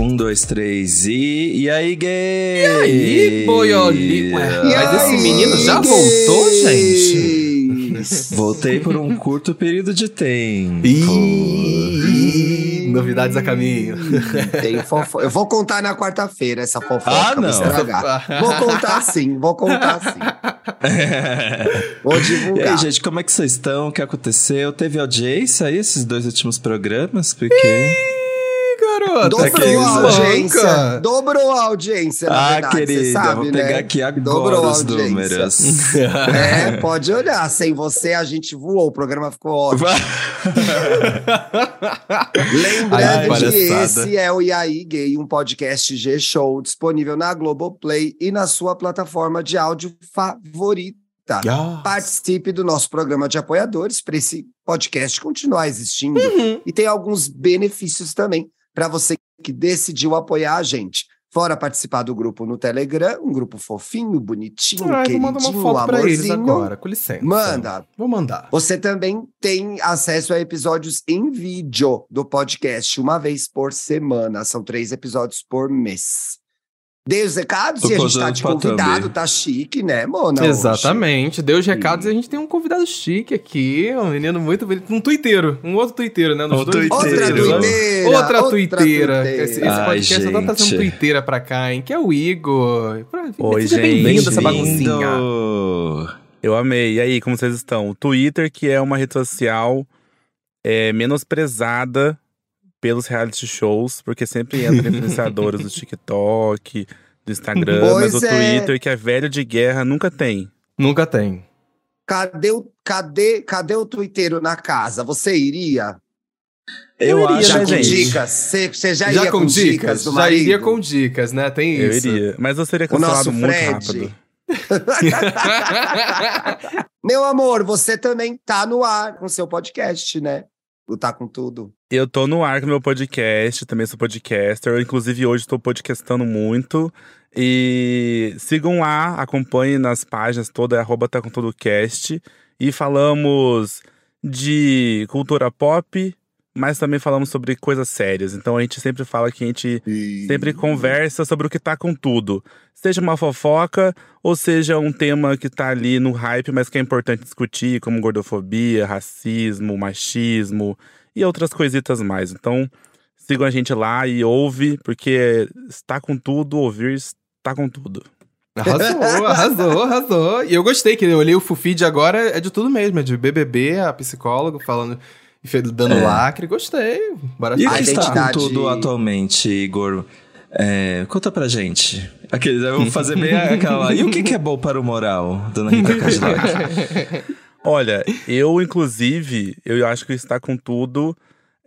Um, dois, três e. E aí, gay? E aí, boioli? Ué, E mas esse aí, menino já gays? voltou, gente? Voltei por um curto período de tempo. Ih, novidades a caminho. Tem fofo... Eu vou contar na quarta-feira essa fofoca. Ah, vou não. estragar. Vou contar sim, vou contar sim. Vou E divulgar. aí, gente, como é que vocês estão? O que aconteceu? Teve audiência aí esses dois últimos programas? Porque. Garota, Dobrou a audiência. manca. Dobrou a audiência, na ah, verdade, querida, sabe, vou né? pegar aqui Dobrou agora a os números. É, pode olhar. Sem você, a gente voou. O programa ficou ótimo. Lembrando Ai, que esse é o E aí Gay, um podcast G-Show disponível na Globoplay e na sua plataforma de áudio favorita. Ah. Participe do nosso programa de apoiadores para esse podcast continuar existindo. Uhum. E tem alguns benefícios também para você que decidiu apoiar a gente. Fora participar do grupo no Telegram, um grupo fofinho, bonitinho, Ai, vou queridinho, mandar uma foto pra eles amorzinho. agora, com licença. Manda. Vou mandar. Você também tem acesso a episódios em vídeo do podcast, uma vez por semana. São três episódios por mês. Dei os recados Tô e a gente tá de convidado, thumb. tá chique, né, Mona? Exatamente. Deu os recados e a gente tem um convidado chique aqui, um menino muito bonito, um tuiteiro, um outro tuiteiro, né? Nos Um dois Outra tuiteira. Outra tuiteira. Esse, esse Ai, podcast só tá trazendo tuiteira pra cá, hein? Que é o Igor. Oi, Seja gente. bem-vindo essa baguncinha. Eu amei. E aí, como vocês estão? O Twitter, que é uma rede social é, menosprezada pelos reality shows, porque sempre entra influenciadores do TikTok, do Instagram, Pois mas o é. Twitter, que é velho de guerra, nunca tem. Nunca tem. Cadê o, cadê, cadê o tuiteiro na casa? Você iria? Eu, Eu iria, acho Já né, com gente? dicas? Você, você já, Já iria com dicas? do Já marido? iria com dicas, né? Tem Eu isso. iria. Mas eu seria O nosso cancelado muito Fred. rápido. Meu amor, você também tá no ar com seu podcast, né? Tá Com Tudo. Eu tô no ar com meu podcast, também sou podcaster. Eu, inclusive, hoje estou podcastando muito. E sigam lá, acompanhem nas páginas todas, é arroba tá com tudo cast. E falamos de cultura pop, mas também falamos sobre coisas sérias. Então a gente sempre fala que a gente sempre conversa sobre o que tá com tudo. Seja uma fofoca, ou seja um tema que tá ali no hype, mas que é importante discutir, como gordofobia, racismo, machismo e outras coisitas mais. Então, sigam a gente lá e ouve, porque está com tudo, ouvir está com tudo. Arrasou, arrasou, arrasou. E eu gostei que eu olhei o feed agora, é de tudo mesmo. É de BBB, a psicóloga falando, e fe- dando É. lacre. Gostei. Bora E o A que está tudo atualmente, Igor? É, conta pra gente. Aqueles, eu vou fazer bem aquela. E o que, que é bom para o moral, dona Rita Cadillac? Olha, eu, inclusive, eu acho que está com tudo.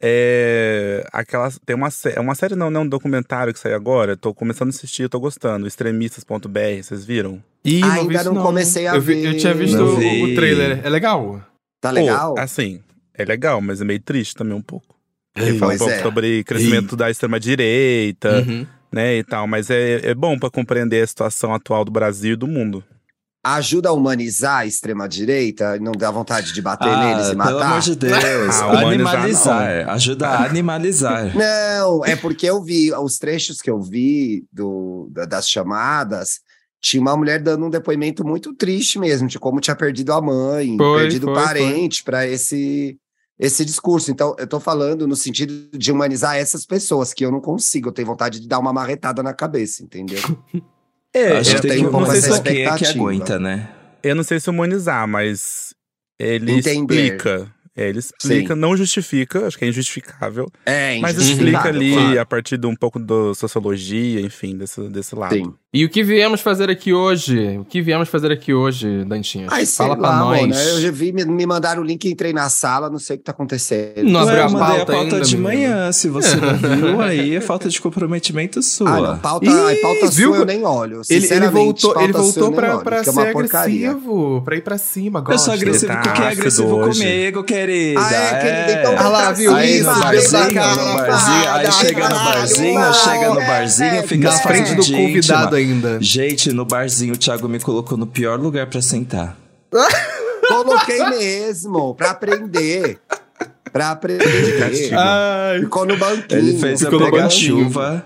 É. Aquela. Tem uma, é uma série, não, não, um documentário que saiu agora. Tô começando a assistir, tô gostando. Extremistas.br, vocês viram? Ih, Ainda vi não isso, comecei a eu vi- Eu ver. tinha visto Não o, vi. o trailer. É legal? Tá legal? Pô, assim, é legal, mas é meio triste também um pouco. Ele fala um pouco é. sobre crescimento da extrema-direita, Uhum. né, e tal. Mas é, é bom pra compreender a situação atual do Brasil e do mundo. Ajuda a humanizar a extrema-direita? Não dá vontade de bater neles e Ah, pelo matar? amor de Deus. Ah, humanizar animalizar. Ajuda a animalizar. Não, é porque eu vi os trechos que eu vi do, da- das chamadas. Tinha uma mulher dando um depoimento muito triste mesmo, de como tinha perdido a mãe, Foi, perdido foi, parente para esse esse discurso. Então, eu tô falando no sentido de humanizar essas pessoas, que eu não consigo, eu tenho vontade de dar uma marretada na cabeça, entendeu? É, Acho eu que tem tenho que um pouco não sei essa se quem é que aguenta, né? eu não sei se humanizar, mas ele Entender. explica. É, ele explica, Sim. não justifica, acho que é injustificável. É, Mas explica ali claro. a partir de um pouco da sociologia, enfim, desse, desse lado. Sim. E o que viemos fazer aqui hoje? O que viemos fazer aqui hoje, Dantinhas? Ai, Fala pra lá, nós. mano, eu já vi, me, me mandaram o link, entrei na sala, não sei o que tá acontecendo. Não abriu a eu pauta a pauta ainda, de menino. manhã. Se você não viu, aí é falta de comprometimento sua. Ah, não, pauta, Ih, a pauta viu sua eu que- nem olho. Ele, ele voltou, pauta ele eu voltou pra, olho, pra é ser porcaria. agressivo, pra ir pra cima. Eu Gosto. sou agressivo Tá com quem é agressivo hoje. comigo, querida. Ah, é, querida, então É. Ah lá, viu? Aí Isso, no barzinho, cara, no barzinho, aí chega no barzinho, chega no barzinho, fica Na frente do convidado ainda. Gente, no barzinho o Thiago me colocou no pior lugar pra sentar. Coloquei mesmo, pra aprender. Pra aprender. Ficou no banquinho. Ele fez eu Ficou banquinho. chuva.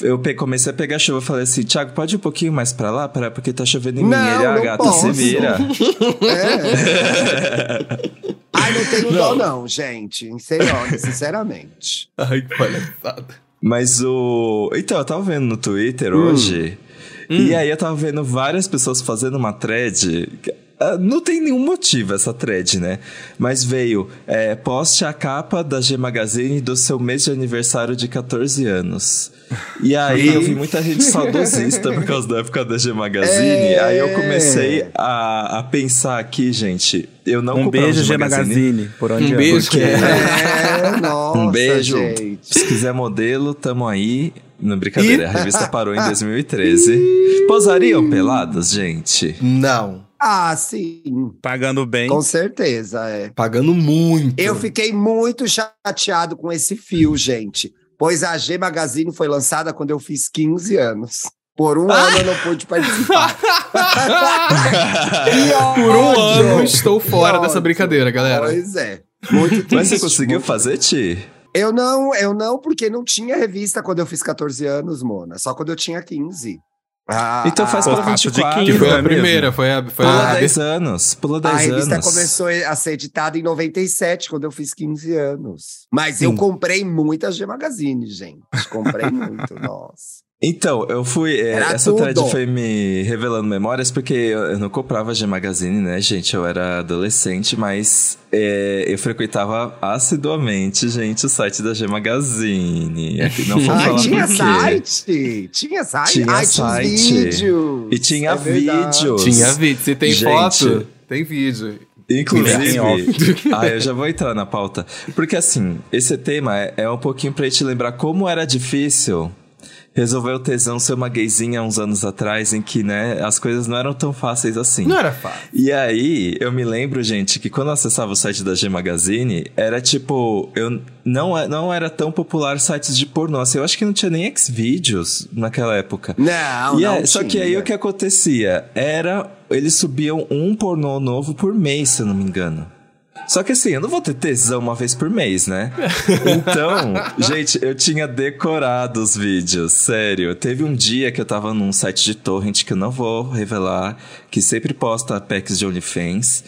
Eu comecei a pegar chuva, falei assim, Thiago, pode ir um pouquinho mais pra lá, pra, porque tá chovendo em mim. Não, Ele, ah, não gata, posso. se vira. É. Ai, não tenho dó, não, gente. Sinceramente, sinceramente. Ai, que palhaçada. Mas o. Então, eu tava vendo no Twitter Hum. hoje. E aí eu tava vendo várias pessoas fazendo uma thread. Ah, Não tem nenhum motivo essa thread, né? Mas veio, é, poste a capa da G Magazine do seu mês de aniversário de 14 anos. E aí eu vi muita gente saudosista por causa da época da G Magazine. É. Aí eu comecei a, a pensar aqui, gente. Eu não Um beijo, G G Magazine, por onde Um beijo. Porque- É, nossa, Um beijo. gente. Se quiser modelo, tamo aí. Não, brincadeira, a revista parou em 2013. Posariam peladas, gente? Não. Ah, sim. Pagando bem. Com certeza, é. Pagando muito. Eu fiquei muito chateado com esse fio, gente. Pois a G Magazine foi lançada quando eu fiz 15 anos. Por um ano eu não pude participar. Por um ano estou fora dessa brincadeira, galera. Pois é. Muito triste. Mas você conseguiu muito- fazer, Ti? Eu não, eu não, porque não tinha revista quando eu fiz 14 anos, Mona. Só quando eu tinha 15. Ah, Então faz a- pra faço de 24. Que foi Não a é mesmo? primeira, foi a. Foi Pula a 10 anos. Pula A 10 revista anos. começou a ser editada em 97, quando eu fiz 15 anos. Mas eu comprei muita G Magazine, gente. Comprei muito, nossa. Então, eu fui. é, essa thread tudo. foi me revelando memórias, porque eu, eu não comprava G Magazine, né, gente? Eu era adolescente, mas é, eu frequentava assiduamente, gente, o site da G Magazine. Não vou Ai, falar tinha por quê. site? Tinha site? Tinha Ai, site. tinha os vídeos. E tinha É vídeos. Tinha vídeo. Se tem Gente. foto, tem vídeo. Inclusive, ah, eu já vou entrar na pauta. Porque assim, esse tema é, é um pouquinho pra te lembrar como era difícil resolver o tesão ser uma gayzinha uns anos atrás, em que, né, as coisas não eram tão fáceis assim. Não era fácil. E aí, eu me lembro, gente, que quando eu acessava o site da G Magazine, era tipo, eu não, é- não era tão popular sites de pornô. Assim, eu acho que não tinha nem Xvideos naquela época. Não, E não aí- só que aí o que acontecia era eles subiam um pornô novo por mês, se eu não me engano. Só que assim, eu não vou ter tesão uma vez por mês, né? Então, gente, eu tinha decorado os vídeos, sério. Teve um dia que eu tava num site de torrent que eu não vou revelar, que sempre posta packs de OnlyFans.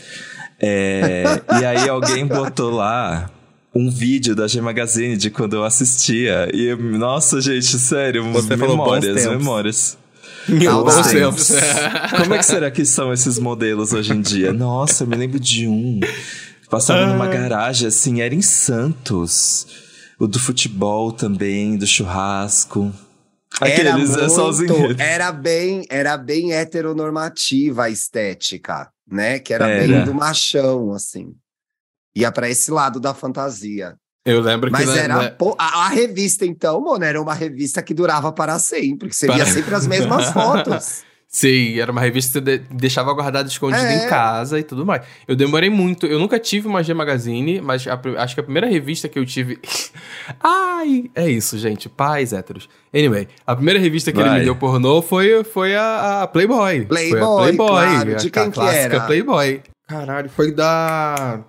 É, e aí alguém botou lá um vídeo da G Magazine de quando eu assistia. E, eu- nossa, gente, sério, Você memórias, memórias. Bons tempos. Como é que será que são esses modelos hoje em dia? Nossa, eu me lembro de um. Passava numa garagem, assim, era em Santos. O do futebol também, do churrasco. Era Aqueles, é só os muito, era bem, era bem heteronormativa a estética, né? Que era Era. bem do machão, assim. Ia pra esse lado da fantasia. Eu lembro que Mas era pô, a, a revista, então, mano, era uma revista que durava para sempre, que seria Para- sempre as mesmas fotos. Sim, era uma revista que você de- deixava guardada escondida É. em casa e tudo mais. Eu demorei muito. Eu nunca tive uma G Magazine, mas a acho que a primeira revista que eu tive. Ai, é isso, gente. Pais héteros. Anyway, a primeira revista que ele Vai. me deu pornô foi, foi a, a Playboy. foi a Playboy, Playboy. claro. De a, quem a que clássica era? Playboy. Caralho, foi da.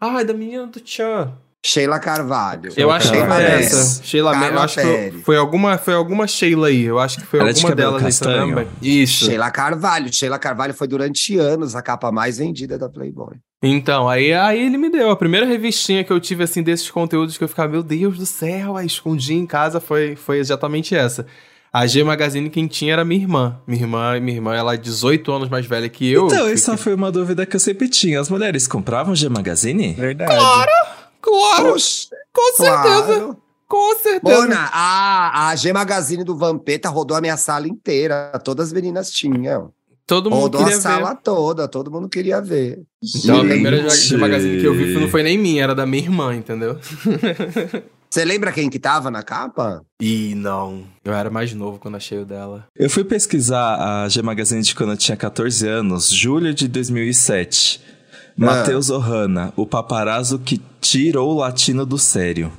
Ai, da menina do Tchan. Sheila Carvalho. Eu acho que foi Pérez. essa. Sheila Carla. Eu acho que Pérez. foi alguma, foi alguma Sheila aí. Eu acho que foi Era de alguma cabelo delas aí castanho? também. Isso. Sheila Carvalho. Sheila Carvalho foi durante anos a capa mais vendida da Playboy. Então, aí, aí ele me deu. A primeira revistinha que eu tive, assim, desses conteúdos que eu ficava, meu Deus do céu, aí escondi em casa, foi, foi exatamente essa. A G Magazine quem tinha era minha irmã. Minha irmã, minha irmã, ela é 18 anos mais velha que eu. Então, Que- essa foi uma dúvida que eu sempre tinha. As mulheres compravam G Magazine? Verdade. Claro, Poxa, com certeza, claro. com certeza. Mona, a, a G Magazine do Vampeta rodou a minha sala inteira. Todas as meninas tinham. Todo mundo Rodou a queria sala ver. toda, todo mundo queria ver. Então, a primeira. G Magazine que eu vi não foi nem minha, era da minha irmã, entendeu? Você lembra quem que tava na capa? Ih, não. Eu era mais novo quando achei o dela. Eu fui pesquisar a G Magazine de quando eu tinha 14 anos, julho de 2007. Matheus Ohana, o paparazzo que tirou o latino do sério.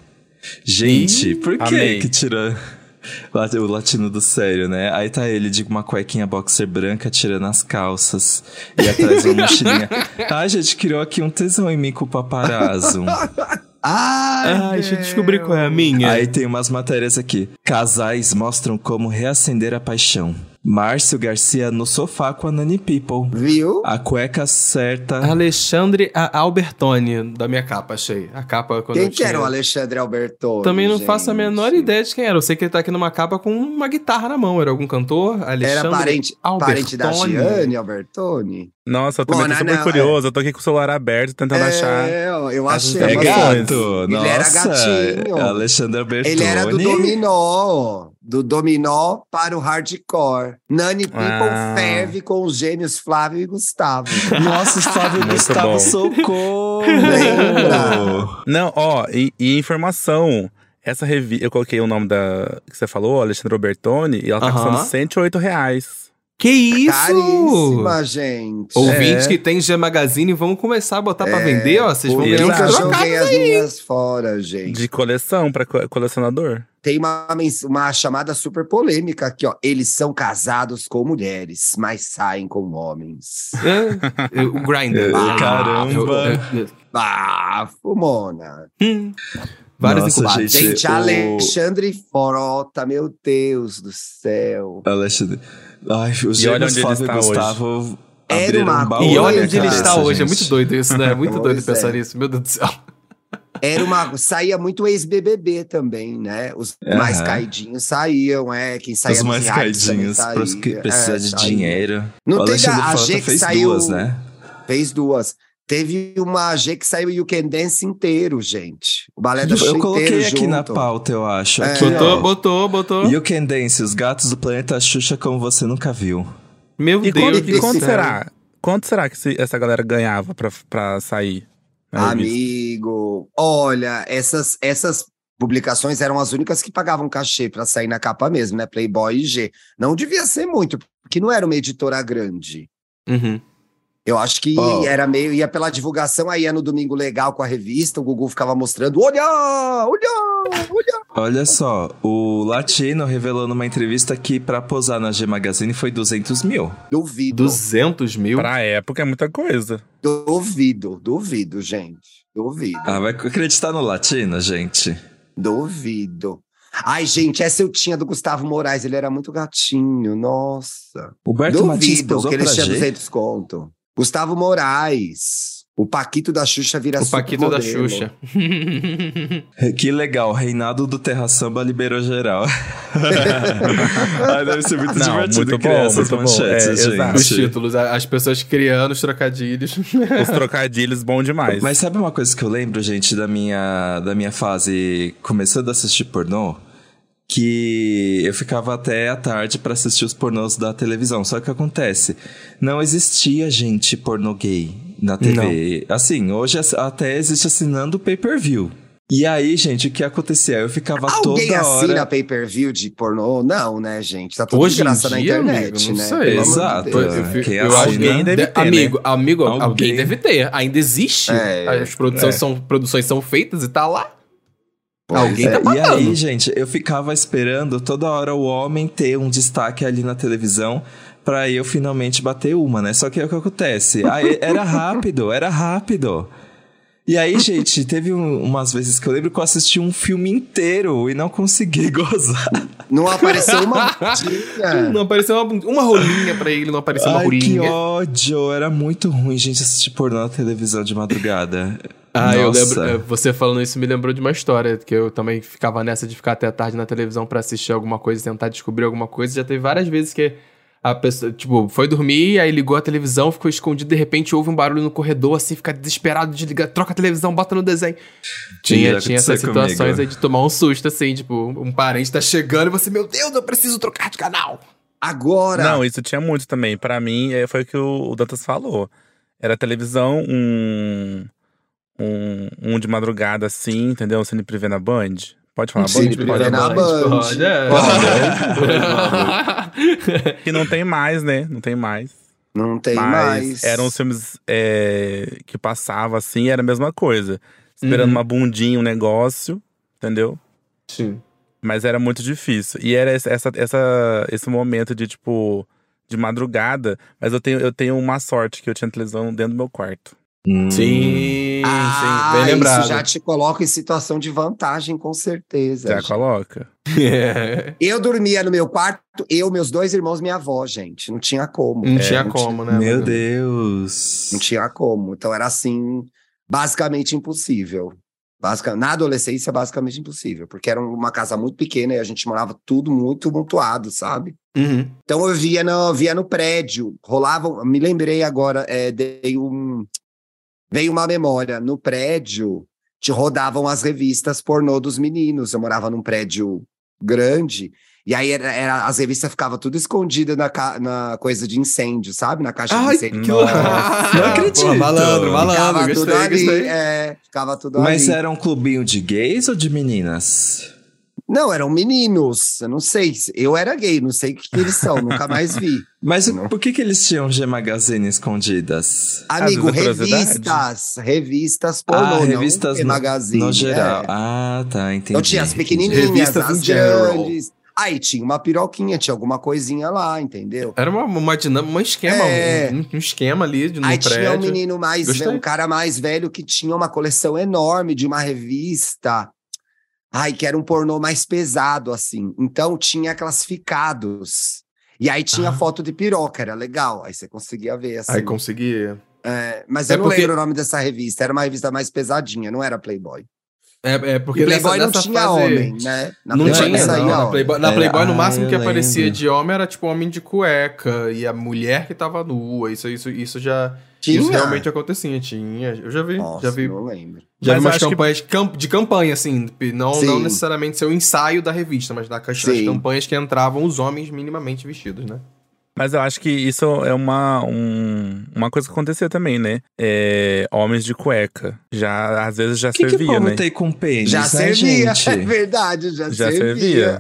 Gente, Ih, por que amei. que tirou o latino do sério, né? Aí tá ele de uma cuequinha boxer branca tirando as calças e atrás uma mochilinha. Ai, gente, criou aqui um tesão em mim com o paparazzo. Ai, Ah, deixa eu descobrir qual é a minha. Aí tem umas matérias aqui. Casais mostram como reacender a paixão. Márcio Garcia no sofá com a Nani People. Viu? A cueca certa. Alexandre A- Albertoni, da minha capa, achei. A capa quando Quem eu que tinha... era o Alexandre Albertoni? Também não faço a gente? menor ideia de quem era. Eu sei que ele tá aqui numa capa com uma guitarra na mão. Era algum cantor? Alexandre Era parente, parente da Albertoni. Gianni Albertoni? Nossa, eu também Bom, tô não, super não, curioso. Eu tô aqui com o celular aberto tentando achar. É, eu essas achei. É gato. Ele Nossa. era gatinho. Alexandre Bertoni. Ele era do dominó. Do dominó para o hardcore. Nani People Ah. ferve com os gêmeos Flávio e Gustavo. Nossa, Flávio Muito Gustavo bom. Socorro. Lembra? Não, ó, e, e informação. Essa revista, eu coloquei o nome da que você falou, Alexandre Bertoni, e ela tá Aham. custando 108 reais. Que isso? Caríssima, gente. Ouvintes É. que tem G Magazine, vamos começar a botar pra É, vender, ó. Vocês vão ganhar uns eu Exato. joguei trocados as aí. minhas fora, gente. De coleção pra co- colecionador. Tem uma, uma chamada super polêmica aqui, ó. Eles são casados com mulheres, mas saem com homens. É, o Grindr. Ah, caramba. Ah, fumona. Hum. Vários Nossa, incubados. gente. Gente, o- Alexandre Frota, meu Deus do céu. Alexandre. Ai, os E olha onde ele Flávio e está Gustavo Era abriram uma um baú E Olha, onde ele cabeça, está hoje. É gente. muito doido isso, né? É muito doido pensar é. nisso. Meu Deus do céu. Era uma. Saía muito ex-BBB também, né? Os mais caidinhos saíam, é. Quem saía Os mais caidinhos, saía, pros que precisam é, de saía. dinheiro. Não o tem Alexandre a Frota G que fez saiu- duas, né? Fez duas. Teve uma G que saiu You Can Dance inteiro, gente. O balé da Xuxa Eu coloquei aqui junto. na pauta, eu acho. É. Aqui, Botou, ó. botou, botou. You Can Dance, os gatos do planeta Xuxa como você nunca viu. Meu E Deus quanto, do e quanto céu. será? Quanto será que se- essa galera ganhava pra, pra sair? Amigo, olha, essas, essas publicações eram as únicas que pagavam cachê pra sair na capa mesmo, né? Playboy e G. Não devia ser muito, porque não era uma editora grande. Uhum. Eu acho que Ó. era meio, ia pela divulgação, aí ia no Domingo Legal com a revista, o Gugu ficava mostrando, olha, olha, olha. Olha só, o Latino revelou numa entrevista que pra posar na G Magazine foi 200 mil. Duvido, 200 mil? Pra época é muita coisa. duvido, duvido, gente. Duvido, Ah, vai acreditar no Latino, gente? duvido. Ai, gente, essa eu tinha do Gustavo Moraes, ele era muito gatinho, nossa. O Berto Duvido posou que ele tinha G? 200 conto. Gustavo Moraes. O Paquito da Xuxa vira O Paquito da. Xuxa. Que legal, Reinaldo do Terra Samba liberou geral. Ai, deve ser muito Não, divertido muito criar bom, essas muito bom. manchetes, É, gente. Os títulos, as pessoas criando os trocadilhos. Os trocadilhos bom demais. Mas sabe uma coisa que eu lembro, gente, da minha, da minha fase começando a assistir pornô? Que eu ficava até à tarde pra assistir os pornôs da televisão. Só que o que acontece? Não existia, gente, pornô gay na TV. Assim, hoje até existe assinando o pay-per-view. E aí, gente, o que acontecia? Eu ficava Alguém toda assina hora... pay-per-view de pornô? Não, né, gente? Tá tudo Hoje de graça na internet, amigo, não né? sei. De Exato. Deus. Eu, fico- eu assina- acho que Alguém deve de- ter, né? amigo, amigo, Alguém. alguém deve ter. Ainda existe. É, As produções, é. são, produções são feitas e tá lá. Pois alguém é. tá E aí, gente, eu ficava esperando toda hora o homem ter um destaque ali na televisão pra eu finalmente bater uma, né? Só que é o que acontece. Aí, era rápido, era rápido. E aí, gente, teve um- umas vezes que eu lembro que eu assisti um filme inteiro e não consegui gozar. Não apareceu uma. Não apareceu uma, uma rolinha pra ele, não apareceu uma Ai, que rolinha. ódio! Era muito ruim, gente, assistir pornô na televisão de madrugada. Ah, eu Nossa. lembro. eh, Você falando isso me lembrou de uma história, que eu também ficava nessa de ficar até a tarde na televisão pra assistir alguma coisa, tentar descobrir alguma coisa. Já teve várias vezes que a pessoa, tipo, foi dormir, aí ligou a televisão, ficou escondido, de repente ouve um barulho no corredor, assim, fica desesperado, desliga, troca a televisão, bota no desenho. Tinha, tinha essas situações comigo. aí de tomar um susto, assim, tipo, um parente tá chegando e você, meu Deus, eu preciso trocar de canal. Agora, Não, isso tinha muito também. Pra mim, é, foi o que o, Dantas falou. Era televisão, um, um, um de madrugada assim, entendeu? Cine Privé na Band. Pode falar Band? Privé Pode. na Band. Pode, é. Que não tem mais, né? Não tem mais. não tem Mas mais. eram os filmes é, que passava assim, era a mesma coisa. Esperando Uhum. uma bundinha, um negócio, entendeu? Sim. Mas era muito difícil. E era esse- essa, essa, esse momento de, tipo, de madrugada. Mas eu tenho, eu tenho uma sorte que eu tinha televisão dentro do meu quarto. Hum. Sim, ah, sim, bem lembrado. isso já te coloca em situação de vantagem, com certeza. Já gente. coloca. Eu dormia no meu quarto, eu, meus dois irmãos, minha avó, gente. Não tinha como. Não É, tinha não como, né? Meu? Deus. Não tinha como. Então era assim, basicamente impossível. Basica, na adolescência, basicamente impossível, porque era uma casa muito pequena e a gente morava tudo muito mutuado, sabe? Uhum. Então eu via no, via no prédio, rolavam, me lembrei agora, é, dei um, veio uma memória, no prédio te rodavam as revistas pornô dos meninos, eu morava num prédio grande, e aí era, era- as revistas ficavam tudo escondidas na, ca- na coisa de incêndio, sabe? Na caixa de Ai, incêndio. que Nossa. Não acredito. Pô, malandro, malandro, Ficava tudo gostei, ali, gostei. é, ficava tudo Mas ali. era um clubinho de gays ou de meninas? Não, eram meninos, eu não sei, eu era gay, não sei o que, que eles são, nunca mais vi. Mas Não. por que, que eles tinham G Magazine escondidas? Amigo, é curiosidade. revistas, revistas pornô, ah, não revistas no, magazine. no geral. é. Ah, tá, entendi. Então tinha as pequenininhas, Revistas as grandes. Aí tinha uma piroquinha, tinha alguma coisinha lá, entendeu? Era uma, uma dinâmica, um esquema, É. um, um esquema ali de, no Aí tinha um prédio. menino mais velho, um cara mais velho que tinha uma coleção enorme de uma revista. Ai, que era um pornô mais pesado, assim. Então tinha classificados. E aí tinha Ah. foto de piroca, era legal. Aí você conseguia ver, assim. Aí consegui. É, mas É eu não porque- lembro o nome dessa revista. Era uma revista mais pesadinha, não era Playboy. É, é porque E Playboy nessa, não nessa tinha fase... homem, né? Na Não Playboy tinha, saía não. Na homem. Playboy, na Era- Playboy, no ah, máximo que aparecia lembro. de homem era tipo homem de cueca e a mulher que tava nua. Isso, isso, isso já. Tinha? Isso realmente acontecia. Tinha. Eu já vi. Nossa, já vi. não lembro. Já vi Mas umas acho que- campanhas de camp- de campanha, assim. Não, Sim. não necessariamente ser o ensaio da revista, mas da, as Sim. campanhas que entravam os homens minimamente vestidos, né? Mas eu acho que isso é uma, um- uma coisa que acontecia também, né? É, homens de cueca. Já, às vezes já que, que o servia, povo né? tem com pênis, Já né, servia, gente? é verdade, já, Já servia.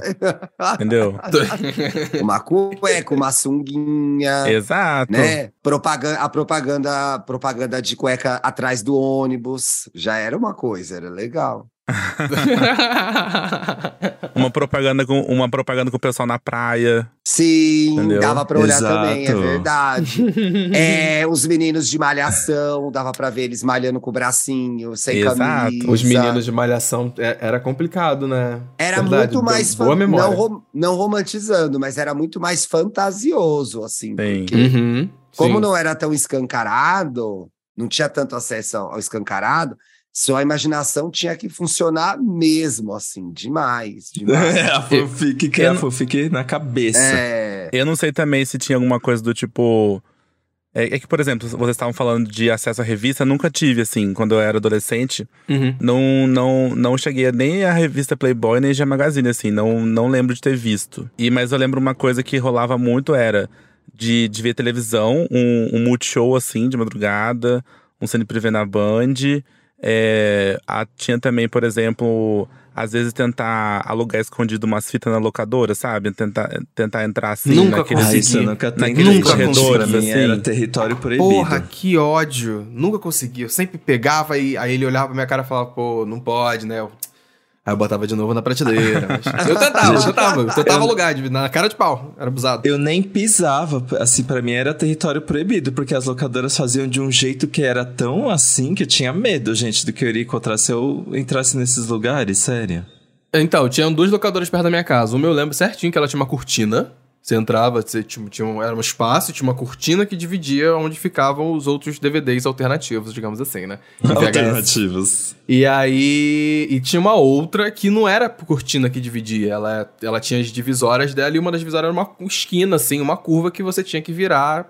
Entendeu? uma cueca, uma sunguinha, Exato. né? Propaganda, a propaganda, propaganda de cueca atrás do ônibus, já era uma coisa, era legal. Uma propaganda com uma propaganda com o pessoal na praia. Sim, Entendeu? dava pra olhar Exato. também, é verdade. é, os meninos de malhação, dava pra ver eles malhando com o bracinho, sem Exato. camisa. Os meninos de malhação é- era complicado, né? Era Verdade, muito mais boa memória. não, rom- não romantizando, mas era muito mais fantasioso, assim. Sim. Porque Uhum, como sim. não era tão escancarado, não tinha tanto acesso ao escancarado, sua imaginação tinha que funcionar mesmo, assim, demais. demais. É, a fanfic que é Eu a não- fanfic na cabeça. é, Eu não sei também se tinha alguma coisa do tipo. É, é que, por exemplo, vocês estavam falando de acesso à revista, nunca tive, assim, quando eu era adolescente. Uhum. Não, não, não cheguei a nem a revista Playboy, nem G Magazine, assim, não, não lembro de ter visto. E, mas eu lembro uma coisa que rolava muito era de, de ver televisão, um, um multishow, assim, de madrugada, um Cine Privé na Band. É, a- tinha também, por exemplo, às vezes tentar alugar escondido umas fitas na locadora, sabe? Tentar, tentar entrar assim Nunca naqueles, consegui. isso nunca naqueles Nunca corredores, mim assim. era território proibido. Porra, que ódio. Nunca consegui. Eu sempre pegava e aí ele olhava pra minha cara e falava, pô, não pode, né? Eu- Aí eu botava de novo na prateleira. mas- Eu tentava, eu tentava. Eu tentava alugar de- na cara de pau. Era abusado. Eu nem pisava, assim, pra mim era território proibido, porque as locadoras faziam de um jeito que era tão assim que eu tinha medo, gente, do que eu iria encontrar se eu entrasse nesses lugares, sério. Então, tinham duas locadoras perto da minha casa. Uma eu lembro certinho que ela tinha uma cortina. Você entrava, você tinha, tinha um, era um espaço, tinha uma cortina que dividia onde ficavam os outros DVDs alternativos, digamos assim, né? Alternativos. E aí. E tinha uma outra que não era cortina que dividia. Ela, ela tinha as divisórias dela e uma das divisórias era uma esquina, assim, uma curva que você tinha que virar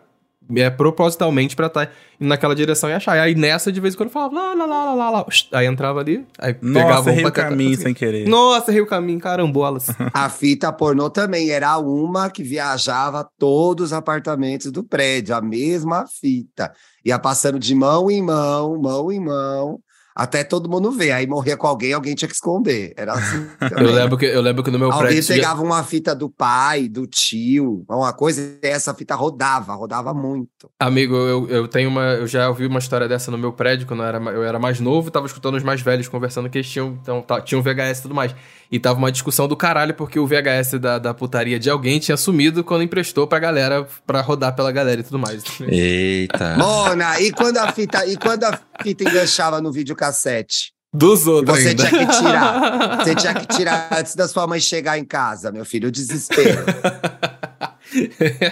é, propositalmente pra estar indo naquela direção e achar. E aí nessa, de vez em quando, eu falava lá, lá, lá, lá, lá, lá. Aí entrava ali, aí pegava Nossa, um errei o caminho sem querer. Nossa, errei o caminho, carambolas. A fita pornô também era uma que viajava todos os apartamentos do prédio, a mesma fita. Ia passando de mão em mão, mão em mão, até todo mundo ver. Aí morria com alguém, alguém tinha que esconder. Era assim. eu, lembro que, eu lembro que no meu alguém prédio. pegava uma fita do pai, do tio, uma coisa, e essa fita rodava, rodava muito. Amigo, eu, eu tenho uma. Eu já ouvi uma história dessa no meu prédio, quando eu era, eu era mais novo, tava escutando os mais velhos conversando que eles tinham, então, tinham VHS e tudo mais. E tava uma discussão do caralho, porque o VHS da, da putaria de alguém tinha sumido quando emprestou pra galera, pra rodar pela galera e tudo mais. Eita. Mona, e quando a fita, e quando a fita enganchava no videocassete? Dos outros Você ainda. tinha que tirar. Você tinha que tirar antes da sua mãe chegar em casa, meu filho. O desespero.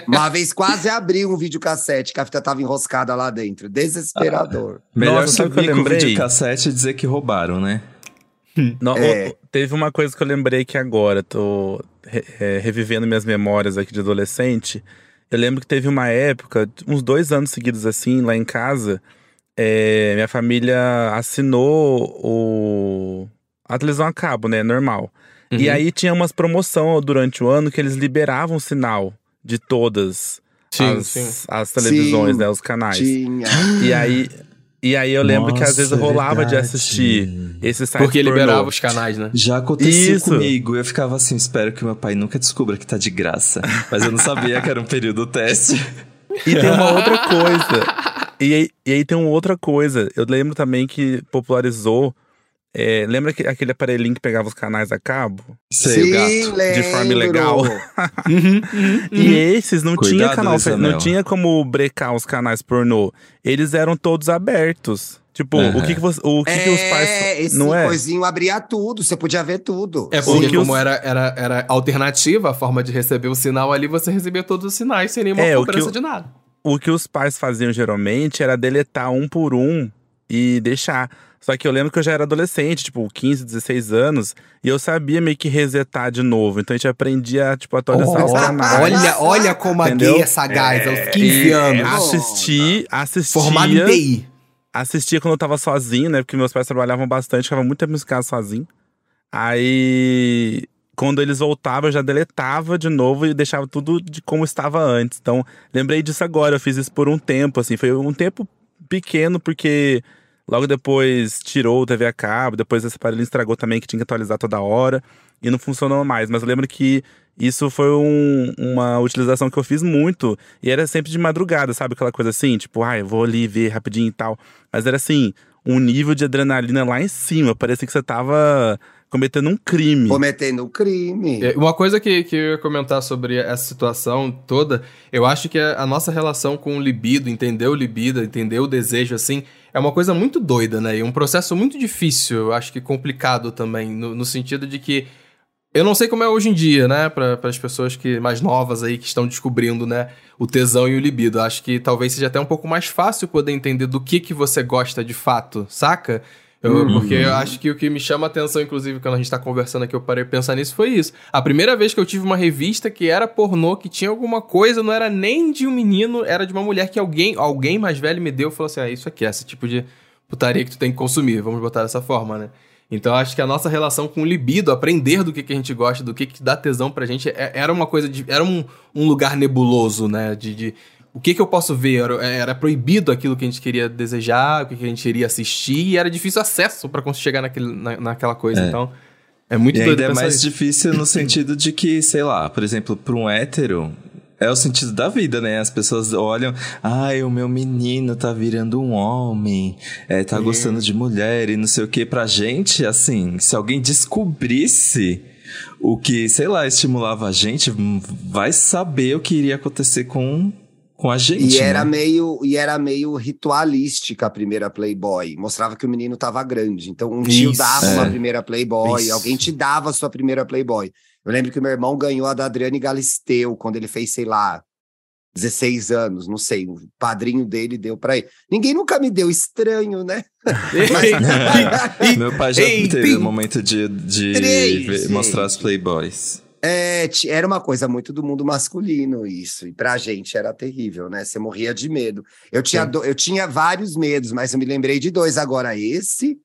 Uma vez quase abri um videocassete que a fita tava enroscada lá dentro. Desesperador. Melhor Nossa, sabe que eu lembrei? videocassete e dizer que roubaram, né? Não, É. teve uma coisa que eu lembrei que agora, tô re- é, revivendo minhas memórias aqui de adolescente. Eu lembro que teve uma época, uns dois anos seguidos assim, lá em casa, é, minha família assinou o, a televisão a cabo, né? Normal. E Uhum. aí tinha umas promoção durante o ano que eles liberavam o sinal de todas Sim, as, sim. as televisões, Sim. né? Os canais. Tinha. E aí, e aí eu lembro que às vezes Nossa, é rolava de verdade. assistir esse site Porque pornô. liberava os canais, né? Já aconteceu Isso. comigo. Eu ficava assim, espero que meu pai nunca descubra que tá de graça. Mas eu não sabia que era um período teste. E tem uma outra coisa. E aí, e aí tem uma outra coisa. Eu lembro também que popularizou. é, lembra que, aquele aparelhinho que pegava os canais a cabo? Sei, o gato. lembro. De forma ilegal. Uhum. E esses não tinha Cuidado, canal, Luiz não tinha como brecar os canais pornô. Eles eram todos abertos. Tipo, Uhum. o que que, você, o que, que os pais. É, esse não é? coisinho abria tudo, você podia ver tudo. É O porque que como os- era, era, era alternativa a forma de receber o sinal ali, você recebia todos os sinais sem nenhuma É, o que cobrança eu- de nada. O que os pais faziam geralmente era deletar um por um e deixar. Só que eu lembro que eu já era adolescente, tipo, 15, 16 anos, e eu sabia meio que resetar de novo. Então a gente aprendia, tipo, a atualizar os Ó, canais. olha, olha como a Entendeu? gay é sagaz, aos 15 E anos. Assisti, assistia. Formado em TI. Assistia quando eu tava sozinho, né? Porque meus pais trabalhavam bastante, ficava muito tempo em casa sozinho. Aí, quando eles voltavam, eu já deletava de novo e deixava tudo de como estava antes. Então, lembrei disso agora. Eu fiz isso por um tempo, assim. Foi um tempo pequeno, porque logo depois tirou o TV a cabo, depois esse aparelho estragou também, que tinha que atualizar toda hora. E não funcionou mais. Mas eu lembro que isso foi um- uma utilização que eu fiz muito. E era sempre de madrugada, sabe? Aquela coisa assim, tipo, ai, eu vou ali ver rapidinho e tal. Mas era assim, um nível de adrenalina lá em cima. Parecia que você tava cometendo um crime. Cometendo um crime. É, Uma coisa que, que eu ia comentar sobre essa situação toda, eu acho que a, a nossa relação com o libido, entender o libido, entender o desejo, assim, é uma coisa muito doida, né? E um processo muito difícil, eu acho que complicado também, no, no sentido de que eu não sei como é hoje em dia, né, para as pessoas que mais novas aí que estão descobrindo, né, o tesão e o libido. Acho que talvez seja até um pouco mais fácil poder entender do que que você gosta de fato, saca? Eu- Porque eu acho que o que me chama a atenção, inclusive, quando a gente tá conversando aqui, eu parei pra pensar nisso, foi isso. A primeira vez que eu tive uma revista que era pornô, que tinha alguma coisa, não era nem de um menino, era de uma mulher que alguém, alguém mais velho me deu e falou assim: ah, isso aqui, esse tipo de putaria que tu tem que consumir, vamos botar dessa forma, né? Então acho que a nossa relação com o libido, aprender do que, que a gente gosta, do que, que dá tesão pra gente, é- era uma coisa de. Era um, um lugar nebuloso, né? De. de- o que, que eu posso ver? Era, era proibido aquilo que a gente queria desejar, o que, que a gente iria assistir, e era difícil acesso conseguir chegar naquele, na, naquela coisa. Então, é muito E doido ainda é mais isso. difícil no sentido de que, sei lá, por exemplo, para um hétero, é o sentido da vida, né? As pessoas olham, ai, o meu menino tá virando um homem, é, tá gostando de mulher e não sei o que. Pra gente, assim, se alguém descobrisse o que, sei lá, estimulava a gente, vai saber o que iria acontecer com, com a gente. E era né? meio e era meio ritualística a primeira Playboy. Mostrava que o menino tava grande. Então um tio Isso, dava é. uma primeira Playboy, Isso. alguém te dava a sua primeira Playboy. Eu lembro que o meu irmão ganhou a da Adriane Galisteu quando ele fez, sei lá, 16 anos, não sei, o padrinho dele deu pra ele. Ninguém nunca me deu estranho, né? Meu pai já Ei, teve o momento de, de mostrar as Playboys. É, era uma coisa muito do mundo masculino isso, e pra gente era terrível, né? Você morria de medo. Eu tinha, do- eu tinha vários medos, mas eu me lembrei de dois agora, esse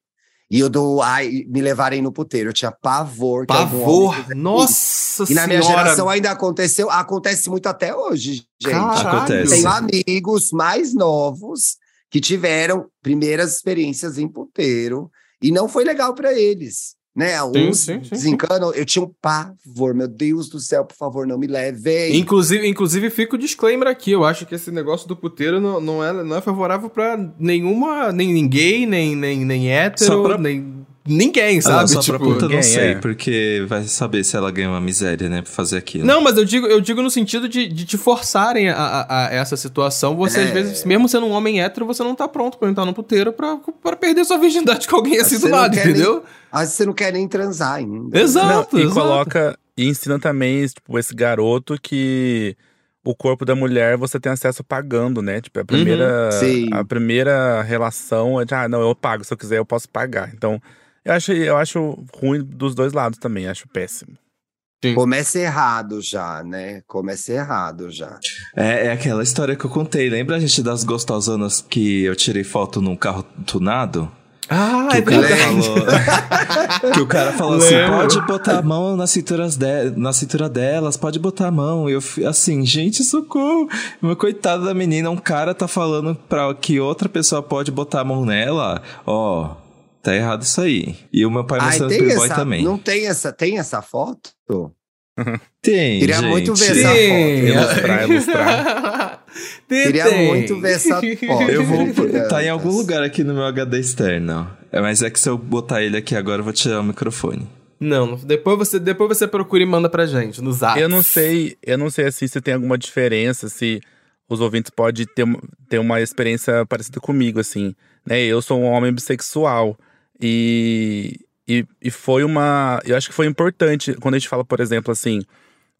e o do ai, me levarem no puteiro. Eu tinha pavor. Pavor! Nossa. E na minha senhora! geração ainda aconteceu, acontece muito até hoje, gente. Caralho. Acontece. Tenho amigos mais novos que tiveram primeiras experiências em puteiro e não foi legal para eles. Né? Uns sim, sim, sim. desencanam. Eu tinha um pavor, meu Deus do céu, por favor, não me levem. Inclusive, inclusive fica o disclaimer aqui. Eu acho que esse negócio do puteiro não, não, é, não é favorável pra nenhuma. Nem ninguém, nem, nem, nem hétero, Só pra- nem. Ninguém, Ah, sabe? só tipo, pra puta não ninguém, sei, é. porque vai saber se ela ganha uma miséria, né, pra fazer aquilo. Não, mas eu digo, eu digo no sentido de, de te forçarem a, a- a essa situação. Você, às É. vezes, mesmo sendo um homem hétero, você não tá pronto pra entrar no puteiro pra, pra perder sua virgindade com alguém assim do não nada, nem- entendeu? Às vezes você não quer nem transar ainda. Exato. Não, e exato. coloca e ensina também tipo, esse garoto que o corpo da mulher você tem acesso pagando, né? Tipo, a primeira, Sim. a primeira relação é de, ah, não, eu pago, se eu quiser eu posso pagar. Então, eu acho, eu acho ruim dos dois lados também, acho péssimo. Começa errado já, né? Começa errado já. É, é aquela história que eu contei. Lembra a gente das gostosonas que eu tirei foto num carro tunado? Ah, Que é o cara verdade. falou. que o cara falou assim: Lembro. pode botar a mão nas cinturas de, na cintura delas, pode botar a mão. E eu assim, gente, socorro. Uma coitada da menina, um cara tá falando pra que outra pessoa pode botar a mão nela. Ó, tá errado isso aí. E o meu pai Ai, mostrando tem Playboy essa, também. não tem essa, tem essa foto? Tem. Queria gente. muito ver essa Sim. Ilustrar, ilustrar. Tem, Queria tem. muito ver essa foto. Eu vou. Tá em algum lugar aqui no meu HD externo. É, mas é que se eu botar ele aqui agora, eu vou tirar o microfone. Não, depois você, depois você procura e manda pra gente no zap. Eu não sei, eu não sei assim se tem alguma diferença, se os ouvintes podem ter, uma- ter uma experiência parecida comigo, assim. Né? Eu sou um homem bissexual e, e, e foi uma. Eu acho que foi importante quando a gente fala, por exemplo, assim,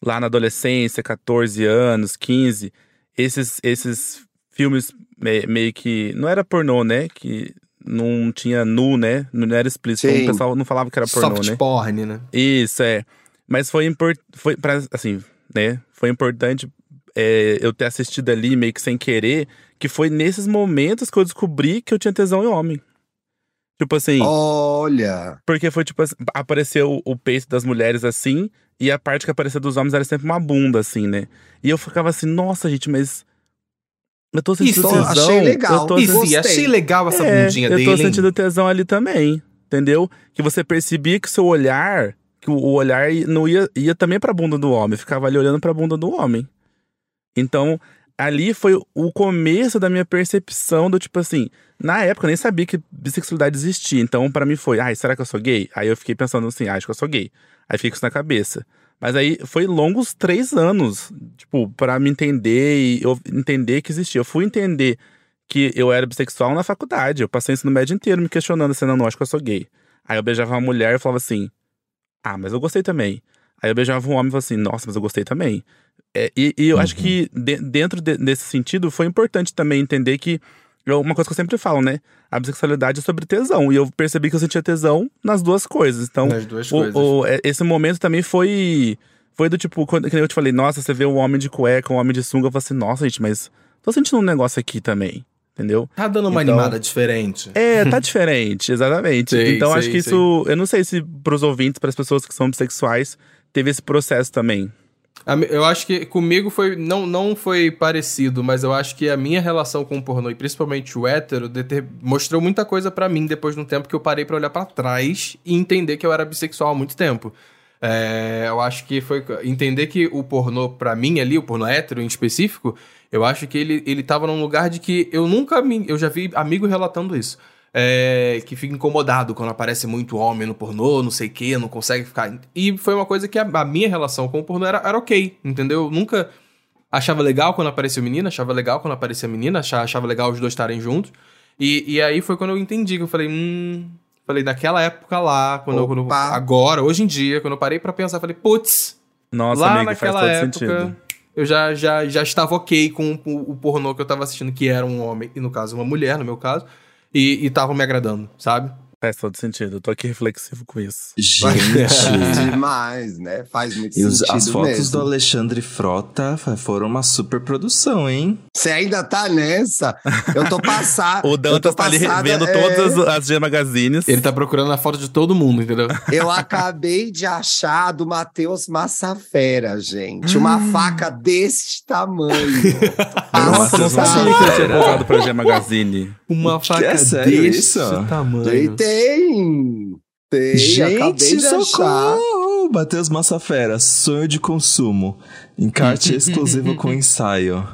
lá na adolescência, 14 anos, 15, esses, esses filmes me- meio que. Não era pornô, né? Que não tinha nu, né? Não era explícito. Sim. O pessoal não falava que era pornô, Soft né? porn, né? Isso, é. Mas foi importante. Foi pra, assim, né? Foi importante é, eu ter assistido ali meio que sem querer, que foi nesses momentos que eu descobri que eu tinha tesão em homem. Tipo assim, Olha, porque foi tipo assim, apareceu o, peito das mulheres assim, e a parte que aparecia dos homens era sempre uma bunda, assim, né? E eu ficava assim, nossa, gente, mas. Eu tô sentindo Isso, tesão. achei legal. Eu tô E sentindo achei legal essa é, bundinha eu dele. tô hein? sentindo tesão ali também, entendeu? Que você percebia que o seu olhar, que o olhar não ia, ia também pra bunda do homem, ficava ali olhando pra bunda do homem. Então, ali foi o começo da minha percepção do tipo assim, na época eu nem sabia que bissexualidade existia, então pra mim foi, ai, será que eu sou gay? Aí eu fiquei pensando assim, ah, acho que eu sou gay. Aí com isso na cabeça. Mas aí foi longos três anos, tipo, pra me entender e eu entender que existia. Eu fui entender que eu era bissexual na faculdade. Eu passei o ensino médio inteiro me questionando assim, não, não, acho que eu sou gay. Aí eu beijava uma mulher e falava assim, ah, mas eu gostei também. Aí eu beijava um homem e falava assim, nossa, mas eu gostei também. É, e, e eu acho que de- dentro de- desse sentido foi importante também entender que uma coisa que eu sempre falo, né? A bissexualidade é sobre tesão. E eu percebi que eu sentia tesão nas duas coisas. Então, Nas duas o- coisas. o- é, esse momento também foi. Foi do tipo, quando eu te falei, nossa, você vê um homem de cueca, um homem de sunga, eu falei assim, nossa, gente, mas tô sentindo um negócio aqui também. Entendeu? Tá dando uma Então- animada diferente. É, tá diferente, exatamente. Sei, então sei, acho que sei. isso. Eu não sei se pros ouvintes, para as pessoas que são bissexuais, teve esse processo também. Eu acho que comigo foi não, não foi parecido, mas eu acho que a minha relação com o pornô, e principalmente o hétero, deter- mostrou muita coisa pra mim depois de um tempo que eu parei pra olhar pra trás e entender que eu era bissexual há muito tempo. É, eu acho que foi entender que o pornô pra mim ali, o pornô hétero em específico, eu acho que ele, ele tava num lugar de que eu nunca me, eu já vi amigo relatando isso. É, que fica incomodado quando aparece muito homem no pornô, não sei o que, não consegue ficar. E foi uma coisa que a, a minha relação com o pornô era, era ok, entendeu? Eu nunca achava legal quando aparecia menina, achava legal quando aparecia menina, achava, achava legal os dois estarem juntos. E, e aí foi quando eu entendi, que eu falei, hum. Falei, naquela época lá, quando eu, quando eu- agora, hoje em dia, quando eu parei pra pensar, falei, putz, Nossa, lá amigo, faz naquela todo época. sentido. Eu já, já, já estava ok com o, o pornô que eu tava assistindo, que era um homem, e no caso, uma mulher, no meu caso, e, e tava me agradando, sabe? Faz todo sentido. Eu tô aqui reflexivo com isso. Gente. demais, né? Faz muito E sentido as fotos mesmo. do Alexandre Frota foram uma super produção, hein? Você ainda tá nessa? Eu tô passado. O Dantas tá ali revendo todas as, as G Magazines. Ele tá procurando a foto de todo mundo, entendeu? Eu acabei de achar do Matheus Massafera, gente. Uma faca desse tamanho. Nossa, não sabia que ele tinha voltado pra G Magazine. Uma faca é sério desse isso? E tamanho. tem! Tem, acabei Gente, de achar. socorro! Matheus Massafera, sonho de consumo. Encarte exclusivo com ensaio.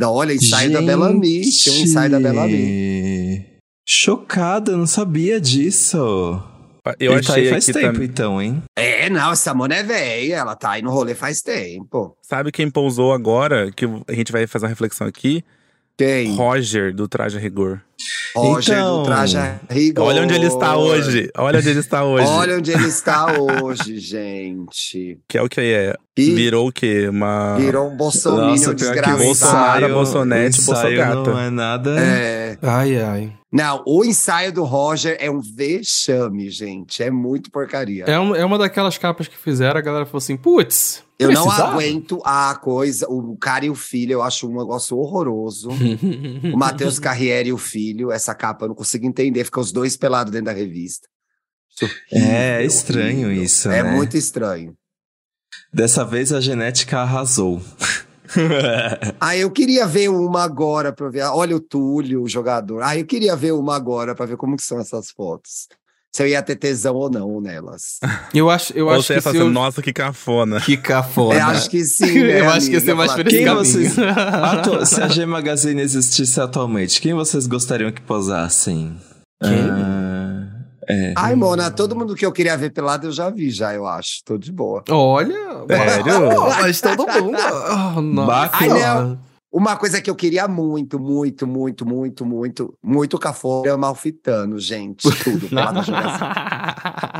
Não, olha, ensaio da Bellamy. Tinha um ensaio da Bellamy. Gente, Chocada, não sabia disso. Eu Ele tá achei aí faz aqui tempo, também. então, hein? É, não, essa mona é velha. Ela tá aí no rolê faz tempo. Sabe quem pousou agora? Que a gente vai fazer uma reflexão aqui? Quem? Roger, do Traje Rigor. Roger Então, do Traje a Rigor. Olha onde ele está hoje. Olha onde ele está hoje. Olha onde ele está hoje, gente. Que é o que é. E Virou o quê? Uma. virou um bolsominion desgraçado. Bolsonaro, Bolsonete, o ensaio Bolsogata. não é nada... É. Ai, ai. Não, o ensaio do Roger é um vexame, gente. É muito porcaria. É, um- é uma daquelas capas que fizeram, a galera falou assim, putz, Eu não precisava? aguento a coisa, o cara e o filho, eu acho um negócio horroroso. o Matheus Carriere e o filho, essa capa eu não consigo entender, fica os dois pelados dentro da revista. É, é estranho horrível. isso, É né? muito estranho. Dessa vez a genética arrasou. Ah, eu queria ver uma agora pra ver. Olha o Túlio, o jogador. Ah, eu queria ver uma agora pra ver como que são essas fotos. Se eu ia ter tesão ou não nelas. Eu acho, eu Ou acho você que ia se falar eu... assim, nossa, que cafona. Que cafona. Eu acho que sim. né, eu acho que ia ser amiga? mais por Quem vocês- Atu- Se a G Magazine existisse atualmente, quem vocês gostariam que posassem? Quem? Ah, é. Ai, Mona, todo mundo que eu queria ver pelado eu já vi, já, eu acho. Tô de boa. Olha, Sério? mas todo mundo. Oh, não. Bacana. Ai, não. Uma coisa que eu queria muito, muito, muito, muito, muito, muito cafona é o Malfitano, gente. Tudo. jogação.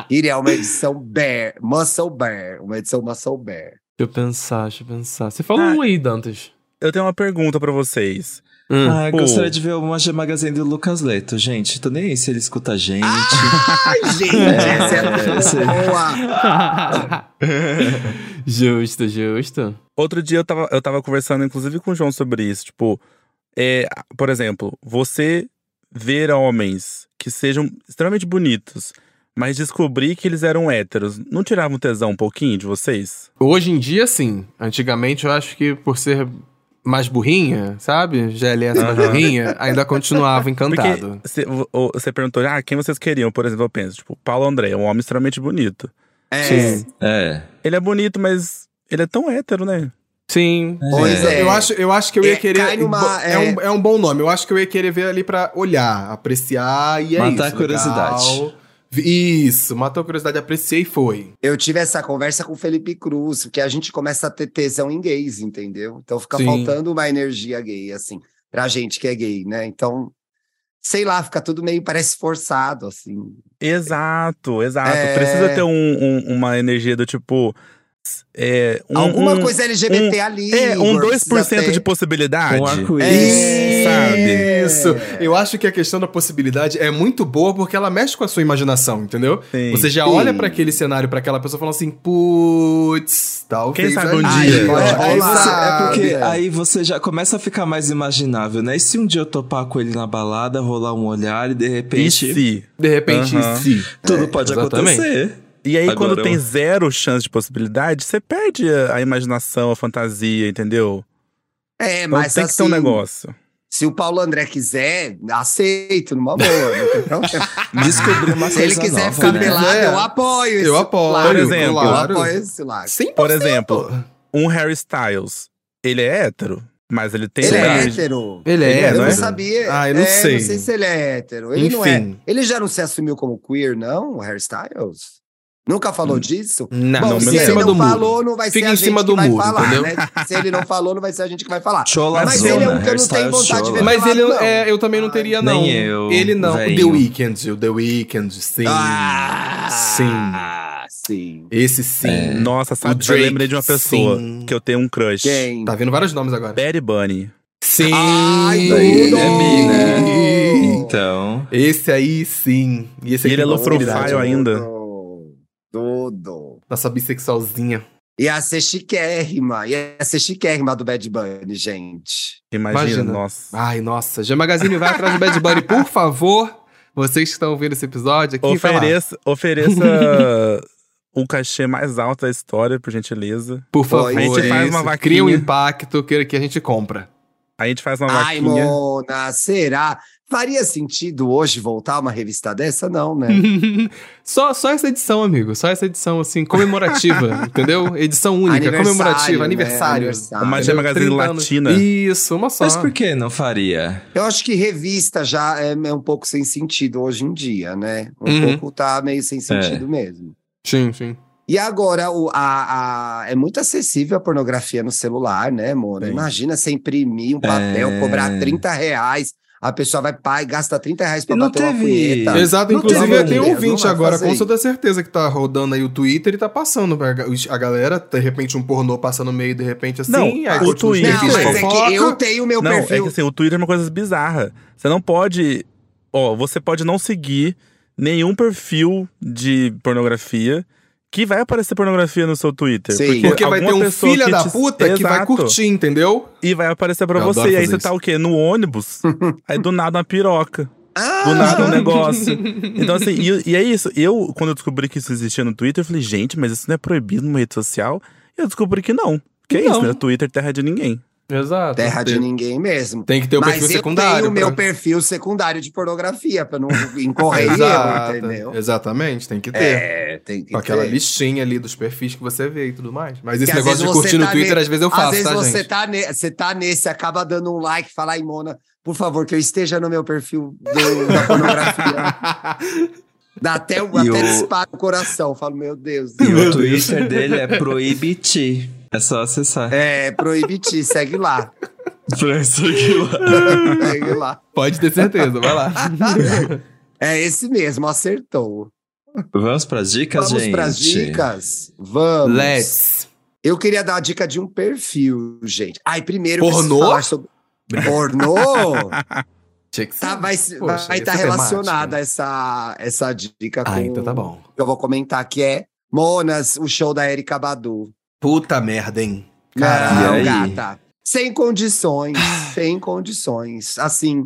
Queria uma edição Bear, Muscle Bear. Uma edição Muscle Bear. Deixa eu pensar, deixa eu pensar. Você falou Ah. um aí, Dantas. Eu tenho uma pergunta pra vocês. Hum. Ah, gostaria de ver uma G Magazine do Lucas Leto, gente. Tô nem aí se ele escuta a gente. Ai, gente, essa é esse- boa. justo, justo. Outro dia eu tava, eu tava conversando, inclusive, com o João sobre isso. Tipo, é, por exemplo, você ver homens que sejam extremamente bonitos, mas descobrir que eles eram héteros, não tirava um tesão um pouquinho de vocês? Hoje em dia, sim. Antigamente, eu acho que por ser mais burrinha, sabe? GLS mais Aham. burrinha, ainda continuava encantado. Você- perguntou, ah, quem vocês queriam? Por exemplo, eu penso, tipo, Paulo André, é um homem extremamente bonito. É, Sim. É. Ele é bonito, mas ele é tão hétero, né? Sim. Pois sim. é. Eu acho, eu acho que eu ia É, querer. cai numa- é, é. um, é um bom nome. Eu acho que eu ia querer ver ali pra olhar, apreciar e é Matar isso. a curiosidade. legal. Isso, matou a curiosidade, apreciei e foi. Eu tive essa conversa com o Felipe Cruz, porque a gente começa a ter tesão em gays, entendeu? Então fica Sim. faltando uma energia gay, assim, pra gente que é gay, né? Então, sei lá, fica tudo meio, parece forçado, assim. Exato, exato. É. Precisa ter um- um- uma energia do tipo. É, um, Alguma um- coisa LGBT ali. É, um Igor, 2% precisa de possibilidade. Com arco-íris. É. sabe? Isso. Eu acho que a questão da possibilidade é muito boa porque ela mexe com a sua imaginação, entendeu? Sim. Você já Sim. olha pra aquele cenário, pra aquela pessoa falando assim, putz, talvez Quem sabe um dia? pode É, aí rolar." você- é porque É. aí você já começa a ficar mais imaginável, né? E se um dia eu topar com ele na balada, rolar um olhar e de E repente se? De repente, Aham. sim. tudo pode exatamente. acontecer. E aí, Agora quando tem zero chance de possibilidade, você perde a, a imaginação, a fantasia, entendeu? É, Então mas tem que ter um assim, negócio. Se o Paulo André quiser, aceito numa boa. não. Descobrir uma Se ele quiser nova, ficar né? pelado, É. eu apoio esse Eu apoio, lado. Por exemplo, eu apoio esse lado. 100%. Por exemplo, um Harry Styles, ele é hétero, mas ele tem Ele é hétero. Ele é, é, eu não não é? sabia. Ah, eu não É, sei. Não sei se ele é hétero. Ele não é. Enfim. Ele já não se assumiu como queer, não, o Hairstyles? Nunca falou disso? Não, Bom, não se ele não do muro. falou, não vai Fica ser a em gente cima que do vai muro, falar, entendeu? né? Se ele não falou, não vai ser a gente que vai falar. Chola Mas zona, ele é um que eu não tenho vontade de ver Mas ele, não. é, eu também não teria, Nem não. eu, Ele não. O The. Weeknd, o The Weeknd, sim. Ah, Sim. sim. Esse sim. É. Nossa, sabe? O Drake, eu lembrei de uma pessoa sim. que eu tenho um crush. Quem? Tá vendo vários nomes agora. Bad Bunny. Sim. Ai, ele é bi, né? Então. Esse aí, sim. E esse E aqui ele é com low profile ainda. Tudo. Nossa bissexualzinha. Ia ser chiquérrima. Ia ser chiquérrima do Bad Bunny, gente. Imagina, Imagina. nossa. Ai, nossa. G Magazine vai atrás do Bad Bunny, por favor. Vocês que estão ouvindo esse episódio aqui. Ofereça, ofereça o cachê mais alto da história, por gentileza. Por favor. A gente faz uma vaquinha. Cria um impacto que, que a gente compra. A gente faz uma Ai, vaquinha. Mona, será? Faria sentido hoje voltar uma revista dessa? Não, né? só, só essa edição, amigo. Só essa edição, assim, comemorativa, entendeu? Edição única, Aniversário, comemorativa, né? aniversário. Aniversário. Uma Entendeu? Magazine 30 anos. Latina. Isso, uma só. Mas por que não faria? Eu acho que revista já é, é um pouco sem sentido hoje em dia, né? Um Uhum. pouco tá meio sem sentido mesmo. Sim, sim. E agora, o, a, a- é muito acessível a pornografia no celular, né, Mona? Sim. Imagina você imprimir um papel, É. cobrar 30 reais, a pessoa vai pai gasta 30 reais pra não bater uma teve- punheta. Exato, Não inclusive tem eu tenho como, ouvinte agora, com toda certeza que tá rodando aí o Twitter e tá passando pra a galera, de repente um pornô passa no meio, de repente assim, Não, aí o Twitter- Não, mas é que eu tenho meu Não, é perfil. que assim, o Twitter é uma coisa bizarra. Você não pode. Ó, você pode não seguir nenhum perfil de pornografia que vai aparecer pornografia no seu Twitter. Sim. Porque vai ter um filho da te- puta que vai curtir, entendeu? E vai aparecer pra Eu você. E aí você tá isso. o quê? No ônibus. aí do nada uma piroca. Ah! Do nada um negócio. Então, assim, e, e é isso. Eu, quando eu descobri que isso existia no Twitter, eu falei, gente, mas isso não é proibido numa rede social? E eu descobri que não. Que é Não. isso, né? Twitter terra de ninguém. Exato. Terra de ninguém mesmo. tem que ter o Mas perfil eu secundário. tenho o meu pra- perfil secundário de pornografia, pra não incorrer em erro, Exato, entendeu? Exatamente, tem que ter. É, tem que Com aquela ter. listinha ali dos perfis que você vê e tudo mais. Mas esse às negócio de curtir no tá Twitter, ne- às vezes eu Às faço, vezes tá, você gente? tá, ne- você tá nesse, acaba dando um like, fala aí, Mona, por favor, que eu esteja no meu perfil do- da pornografia. Dá até, E até o- dispara o coração. Falo, meu Deus. E o Twitter dele é proibiti. É só acessar. É, proibiti, segue lá. Seguir lá. Segue lá. Pode ter certeza, vai lá. É esse mesmo, acertou. Vamos pras dicas, Vamos gente? pras dicas? Vamos. Let's. Eu queria dar a dica de um perfil, gente. Ai, primeiro Pornô? falar sobre. Pornô? Tinha que ser. Tá, vai estar é relacionada essa, essa dica com Ah, então tá bom. que eu vou comentar, que é Monas, o show da Erika Badu. Puta merda, hein? Aí? gata. Sem condições, sem condições. Assim,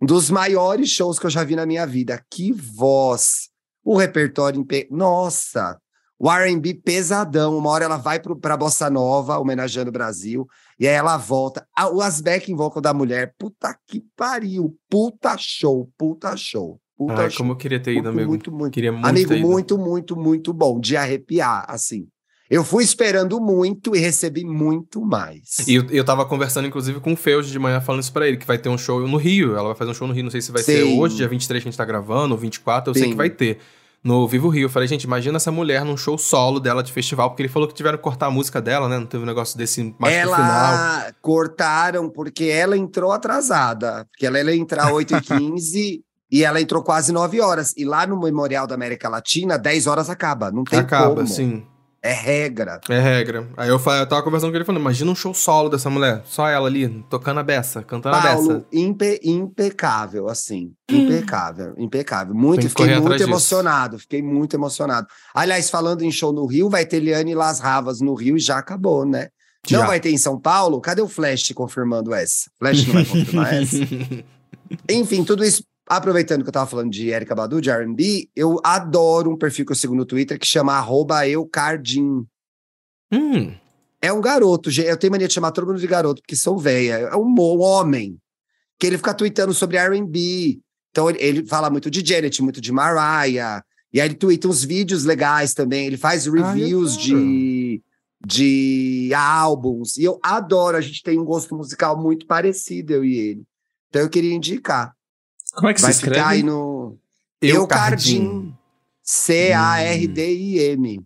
um dos maiores shows que eu já vi na minha vida. Que voz. O repertório... Impe... Nossa! O R&B pesadão. Uma hora ela vai pro, pra Bossa Nova, homenageando o Brasil. E aí ela volta. Ah, o as backing vocal da mulher. Puta que pariu. Puta show, puta show. Puta Ai, show. como eu queria ter ido, Muito, amigo. muito, muito. Queria muito Amigo, ter ido. muito, muito, muito bom. De arrepiar, assim. Eu fui esperando muito e recebi muito mais. E eu, eu tava conversando, inclusive, com o hoje de manhã, falando isso pra ele, que vai ter um show no Rio. Ela vai fazer um show no Rio, não sei se vai ser Sim. hoje, dia 23 que a gente tá gravando, ou 24, eu sei Sim. que vai ter. No Vivo Rio. Eu falei, gente, imagina essa mulher num show solo dela de festival, porque ele falou que tiveram que cortar a música dela, né? Não teve um negócio desse mais pro final. ela cortaram porque ela entrou atrasada. Porque ela ia entrar 8h15 e ela entrou quase 9 horas. E lá no Memorial da América Latina, 10 horas acaba. Não tem Acaba, como. sim. É regra. É regra. Aí eu, eu tava conversando com ele falando, imagina um show solo dessa mulher. Só ela ali, tocando a beça, cantando a beça. Paulo, impe- impecável, assim. Impecável, impecável. Muito, fiquei muito atrás disso. emocionado. Fiquei muito emocionado. Aliás, falando em show no Rio, vai ter Liane Las Ravas no Rio e já acabou, né? Já. Não vai ter em São Paulo? Cadê o Flash confirmando essa? Flash não vai confirmar essa? Enfim, tudo isso. Aproveitando que eu tava falando de Erika Badu, de R&B, eu adoro um perfil que eu sigo no Twitter que chama arroba eucardim. hum, É um garoto. Eu tenho mania de chamar todo mundo de garoto, porque sou velha. É um um homem. Que ele fica tweetando sobre RB. Então ele, ele fala muito de Janet, muito de Mariah. E aí ele twitta uns vídeos legais também. Ele faz reviews eu de, de álbuns. E eu adoro. A gente tem um gosto musical muito parecido, eu e ele. Então eu queria indicar. Como é que Vai se ficar aí escreve? no Eucardim. C-A-R-D-I-M.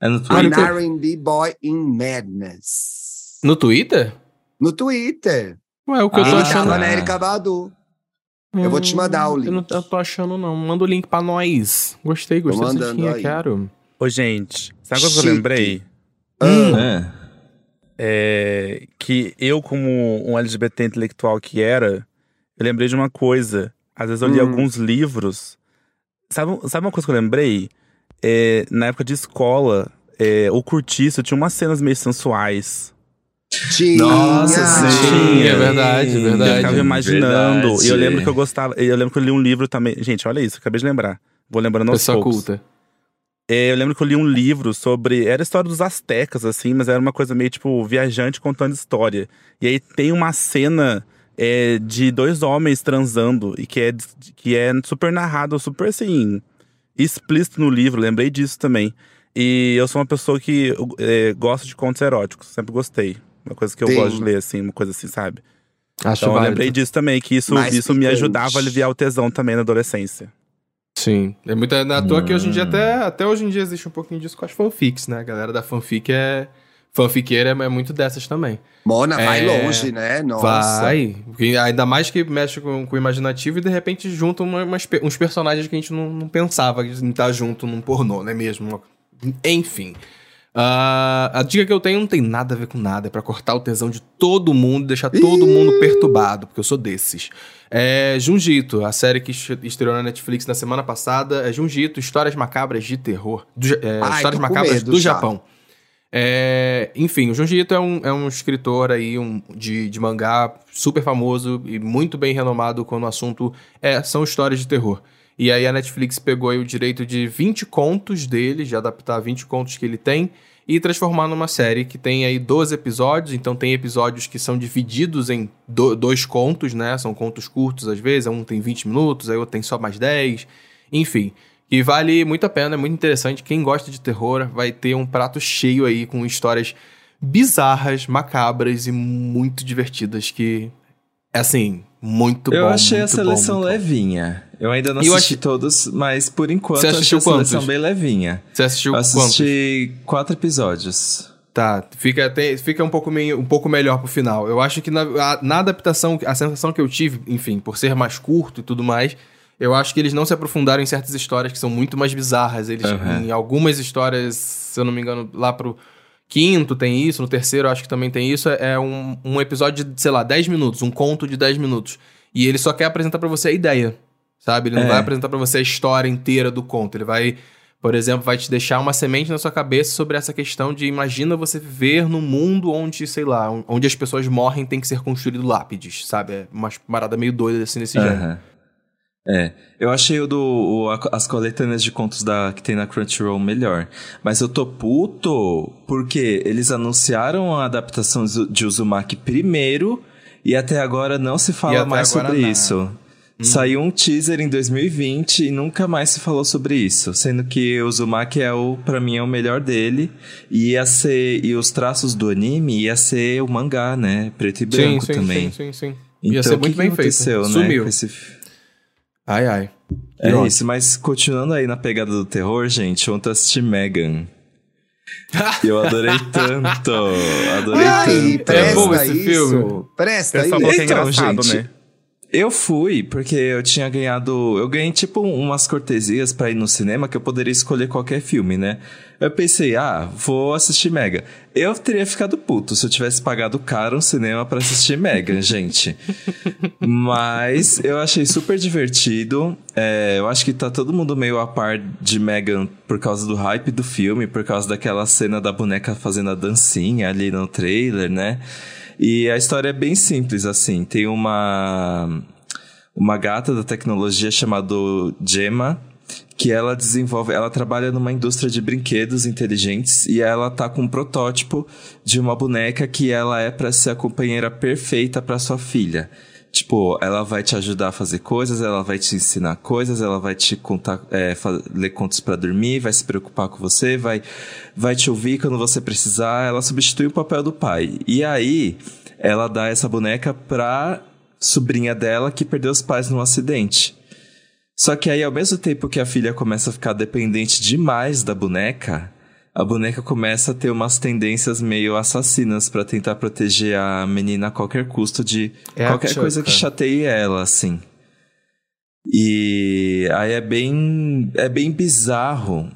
É no Ah, Twitter? An R&B Boy in Madness. No Twitter? No Twitter. Ué, o que eu Ah, tô Ele achando. tava Ah. na Erika Badu. Eu vou te mandar o Hum, Eu não link. eu tô achando, não. Manda o link pra nós. Gostei, gostei dessa mandando diquinha, aí. quero. Ô, gente, sabe o que eu lembrei? Ah, É. É, que eu, como um LGBT intelectual que era, eu lembrei de uma coisa. Às vezes eu li Hum. alguns livros. Sabe, sabe uma coisa que eu lembrei? É, na época de escola, é, o curtiço tinha umas cenas meio sensuais. tinha. Nossa, sim. Tinha, é verdade, é Eu verdade. ficava imaginando. verdade. E eu lembro que eu gostava. Eu lembro que eu li um livro também. Gente, olha isso, acabei de lembrar. Vou lembrando aos Pessoa poucos. culta. É, eu lembro que eu li um livro sobre. Era a história dos astecas, assim, mas era uma coisa meio tipo viajante contando história. E aí tem uma cena é de dois homens transando e que é, que é super narrado, super assim, explícito no livro, lembrei disso também. E eu sou uma pessoa que é, gosta de contos eróticos, sempre gostei. Uma coisa que eu Sim. gosto de ler, assim, uma coisa assim, sabe? Acho Então eu lembrei disso também, que isso, Mais isso me ajudava a aliviar o tesão também na adolescência. Sim. É muito na toa que hoje em dia, Hum. até, até hoje em dia, existe um pouquinho disso com as fanfics, né? A galera da fanfic é. Fanfiqueira é, é muito dessas também. Mona, vai É, longe, né? Nossa. Vai. Porque Ainda mais que mexe com, com o imaginativo e de repente junta uma- umas uns personagens que a gente não, não pensava em estar junto num pornô, não é mesmo? Enfim. Ah, a dica que eu tenho não tem nada a ver com nada. É pra cortar o tesão de todo mundo, deixar todo mundo perturbado, porque eu sou desses. É Junjito, a série que est- estreou na Netflix na semana passada. É Junjito, Histórias Macabras de Terror. Do é, Ai, Histórias Macabras medo do já. Japão. É, enfim, o Junji Ito é um, é um escritor aí um, de, de mangá super famoso e muito bem renomado quando o assunto é, são histórias de terror. E aí a Netflix pegou aí o direito de 20 contos dele, de adaptar 20 contos que ele tem, e transformar numa série que tem aí 12 episódios. Então tem episódios que são divididos em do- dois contos, né? São contos curtos às vezes, um tem 20 minutos, aí outro tem só mais 10. Enfim, que vale muito a pena, é muito interessante. Quem gosta de terror vai ter um prato cheio aí com histórias bizarras, macabras e muito divertidas que é assim, muito eu bom. achei a seleção bom, levinha. Eu ainda não E eu assisti achei- todos, mas por enquanto Você eu achei assistiu a seleção quantos? bem levinha. Você assistiu Eu quantos? assisti quatro episódios. Tá, fica, tem- fica um, pouco meio, um pouco melhor pro final. Eu acho que na, a- na adaptação, a sensação que eu tive, enfim, por ser mais curto e tudo mais, eu acho que eles não se aprofundaram em certas histórias que são muito mais bizarras. Eles, Aham. em algumas histórias, se eu não me engano, lá pro quinto tem isso, no terceiro acho que também tem isso, é um, um episódio de, sei lá, 10 minutos, um conto de 10 minutos. E ele só quer apresentar pra você a ideia, sabe? Ele não É. vai apresentar pra você a história inteira do conto. Ele vai, por exemplo, vai te deixar uma semente na sua cabeça sobre essa questão de imagina você viver num mundo onde, sei lá, onde as pessoas morrem tem que ser construído lápides, sabe? É uma parada meio doida assim desse gênero. É, eu achei o do o- as coletâneas de contos da que tem na Crunchyroll melhor, mas eu tô puto porque eles anunciaram a adaptação de Uzumaki primeiro e até agora não se fala mais sobre nada. isso. Saiu um teaser em 2020 e nunca mais se falou sobre isso, sendo que o Uzumaki é o para mim é o melhor dele e ia ser e os traços do anime ia ser o mangá, né, preto e Sim, branco sim, também. sim, sim, sim. Então, Ia ser que muito que bem feito. aconteceu, né, Sumiu. Ai, ai. é isso, mas continuando aí na pegada do terror, gente, ontem eu assisti Megan. Eu adorei tanto, adorei Ai, tanto. presta É bom esse isso. filme? Presta isso. é Então, engraçado, gente, né? Eu fui, porque eu tinha ganhado. Eu ganhei, tipo, umas cortesias pra ir no cinema que eu poderia escolher qualquer filme, né? Eu pensei, ah, vou assistir Mega. Eu teria ficado puto se eu tivesse pagado caro um cinema pra assistir Mega, gente. Mas eu achei super divertido. É, eu acho que tá todo mundo meio a par de Megan por causa do hype do filme, por causa daquela cena da boneca fazendo a dancinha ali no trailer, né? E a história é bem simples, assim. Tem uma, uma gata da tecnologia chamada Gemma, que ela desenvolve, ela trabalha numa indústria de brinquedos inteligentes e ela tá com um protótipo de uma boneca que ela é para ser a companheira perfeita para sua filha. Tipo, ela vai te ajudar a fazer coisas, ela vai te ensinar coisas, ela vai te contar, é, ler contos pra dormir, vai se preocupar com você, vai, vai te ouvir quando você precisar. Ela substitui o papel do pai. E aí, ela dá essa boneca pra sobrinha dela que perdeu os pais num acidente. Só que aí, ao mesmo tempo que a filha começa a ficar dependente demais da boneca, a boneca começa a ter umas tendências meio assassinas pra tentar proteger a menina a qualquer custo de É qualquer coisa que chateie ela, assim. E aí é bem é bem bizarro.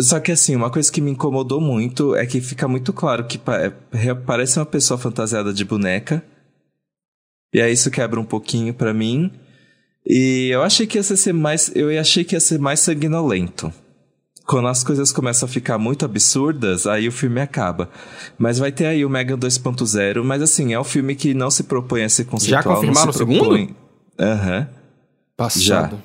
Só que assim, uma coisa que me incomodou muito é que fica muito claro que pa- é- parece uma pessoa fantasiada de boneca. E aí isso quebra um pouquinho pra mim. E eu achei que ia ser mais. Eu achei que ia ser mais sanguinolento. Quando as coisas começam a ficar muito absurdas, aí o filme acaba. Mas vai ter aí o Megan 2.0, mas assim, é um filme que não se propõe a ser conceitual. confirmaram não se o segundo? propõe- Aham. Passado.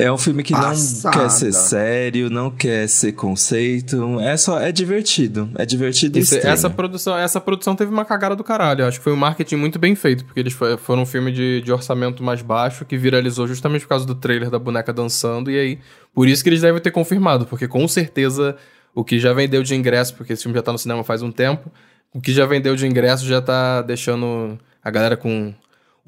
É um filme que Passada. não quer ser sério, não quer ser conceito. É só, é divertido. É divertido Esse- essa, produção, essa produção teve uma cagada do caralho. Acho que foi um marketing muito bem feito, porque eles fo- foram um filme de, de orçamento mais baixo que viralizou justamente por causa do trailer da boneca dançando. E aí, por isso que eles devem ter confirmado, porque com certeza o que já vendeu de ingresso, porque esse filme já tá no cinema faz um tempo, o que já vendeu de ingresso já tá deixando a galera com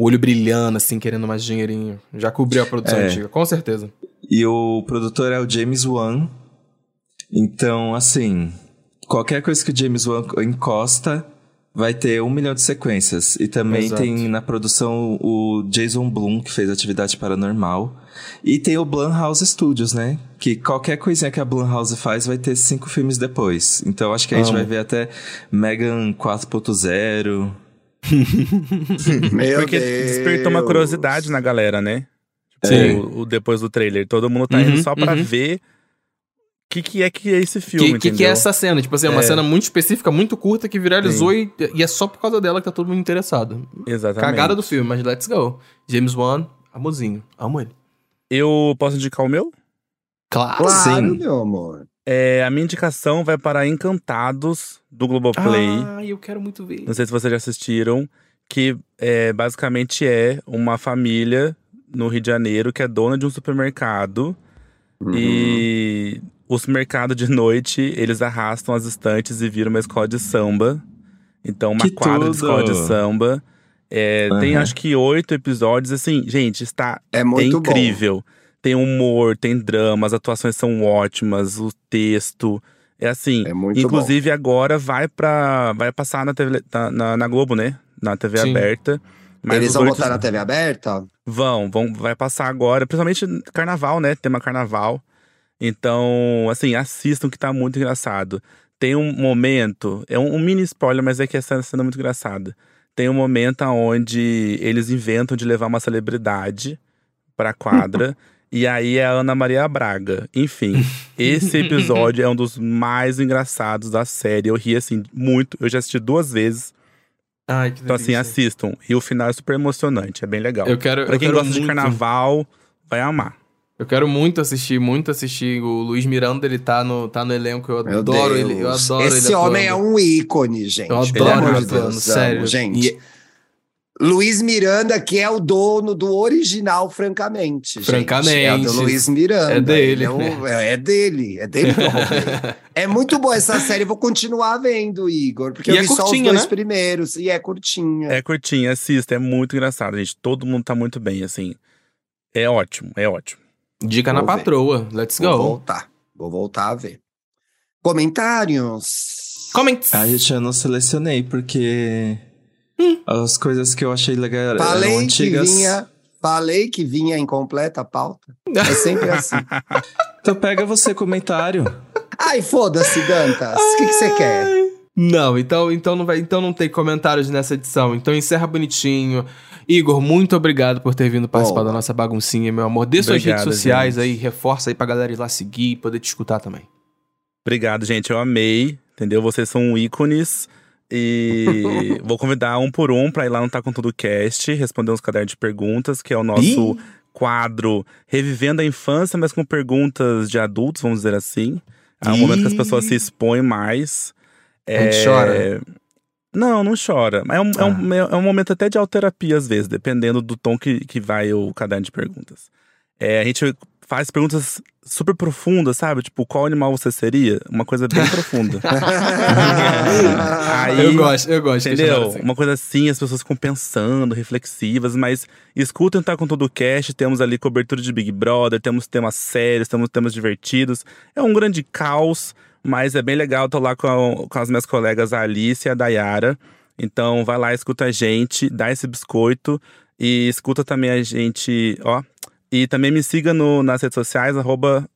o olho brilhando, assim, querendo mais dinheirinho. Já cobriu a produção É. antiga, com certeza. E o produtor é o James Wan. Então, assim, qualquer coisa que o James Wan encosta vai ter um milhão de sequências. E também Exato. tem na produção o Jason Blum, que fez Atividade Paranormal. E tem o Blumhouse Studios, né? Que qualquer coisinha que a Blumhouse faz vai ter cinco filmes depois. Então acho que a gente vai ver até Megan 4.0. Meu Porque Deus. despertou uma curiosidade na galera, né? Sim. O, o- depois do trailer. Todo mundo tá Uhum, indo só pra uhum. ver o que, que é que é esse O filme, que, que, que é essa cena? Tipo assim, é uma É. cena muito específica, muito curta, que viralizou e, e é só por causa dela que tá todo mundo interessado. Exatamente. Cagada do filme, mas let's go. James Wan, amorzinho. Amo ele. Eu posso indicar o meu? Claro. Claro, Sim. meu amor. É, a minha indicação vai para Encantados, do Globoplay. Ah, eu quero muito ver. Não sei se vocês já assistiram. Que é, basicamente é uma família no Rio de Janeiro que é dona de um supermercado. Uhum. E o supermercado de noite, eles arrastam as estantes e viram uma escola de samba. Então, uma Que quadra tudo! de escola de samba. É, Tem Aham. acho que oito episódios. Assim, gente, está É muito é incrível. Tem humor, tem drama, as atuações são ótimas, o texto. É assim. É muito inclusive, agora vai para Vai passar na, TV, na, na- na Globo, né? Na TV Sim. aberta. bom. Mas Eles vão botar na TV aberta? Vão, vão, vai passar agora, principalmente carnaval, né? Tema carnaval. Então, assim, assistam que tá muito engraçado. Tem um momento, é um, um mini spoiler, mas é que essa cena é muito engraçada. Tem um momento onde eles inventam de levar uma celebridade pra quadra. e aí é a Ana Maria Braga. Enfim, esse episódio é um dos mais engraçados da série. Eu ri, assim, muito. Eu já assisti duas vezes. Ai, que Então, assim, delícia. assistam. E o final é super emocionante, é bem legal. Eu quero, Pra eu quem quero gosta de muito- carnaval, vai amar. Eu quero muito assistir, muito assistir. O Luiz Miranda, ele tá no, tá no elenco. Eu Meu adoro Deus. ele. Eu adoro Esse ele homem é um ícone, gente. Eu adoro amor ele de Deus, atuando, amo, sério. gente. E- Luiz Miranda, que é o dono do original, francamente. gente. Francamente. É o do Luiz Miranda. É dele, Ele É, o- é dele. É dele. é muito boa essa série. Eu vou continuar vendo, Igor. Porque E eu é vi só os curtinha, dois né? primeiros. E é curtinha. É curtinho, assista, é muito engraçado, gente. Todo mundo tá muito bem, assim. É ótimo, é ótimo. Dica na Vou ver. patroa. Let's Vou go. voltar. Vou voltar a ver. Comentários. Comments. A gente eu não selecionei, porque as coisas que eu achei legal eram Falei que antigas. vinha. Falei que vinha incompleta a pauta. É sempre assim. Então pega você comentário. Ai, foda-se, Dantas. O que que você quer? Não, então, então não vai, então não tem comentários nessa edição. Então encerra bonitinho. Igor, muito obrigado por ter vindo participar da nossa baguncinha, meu amor. Dê suas Obrigado, redes sociais gente. aí, reforça aí pra galera ir lá seguir e poder te escutar também. Obrigado, gente. Eu amei, entendeu? Vocês são ícones. E vou convidar um por um pra ir lá no Tá Com Tudo Cast, responder uns cadernos de perguntas, que é o nosso quadro Revivendo a Infância, mas com perguntas de adultos, vamos dizer assim. É um momento que as pessoas se expõem mais. A gente chora? Não, não chora. Mas É um, é, um, é um momento até de autoterapia, às vezes, dependendo do tom que, que vai o caderno de perguntas. É, a gente faz perguntas super profundas, sabe? Tipo, qual animal você seria? Uma coisa bem profunda. Aí- eu gosto, eu gosto. de Entendeu? assim. Uma coisa assim, as pessoas ficam pensando, reflexivas, mas escutem Tá Com Todo o Cast, temos ali cobertura de Big Brother, temos temas sérios, temos temas divertidos. É um grande caos, mas é bem legal, tô lá com, a- com as minhas colegas a Alice e a Dayara. Então vai lá, escuta a gente, dá esse biscoito e escuta também a gente, ó. E também me siga no, nas redes sociais, arroba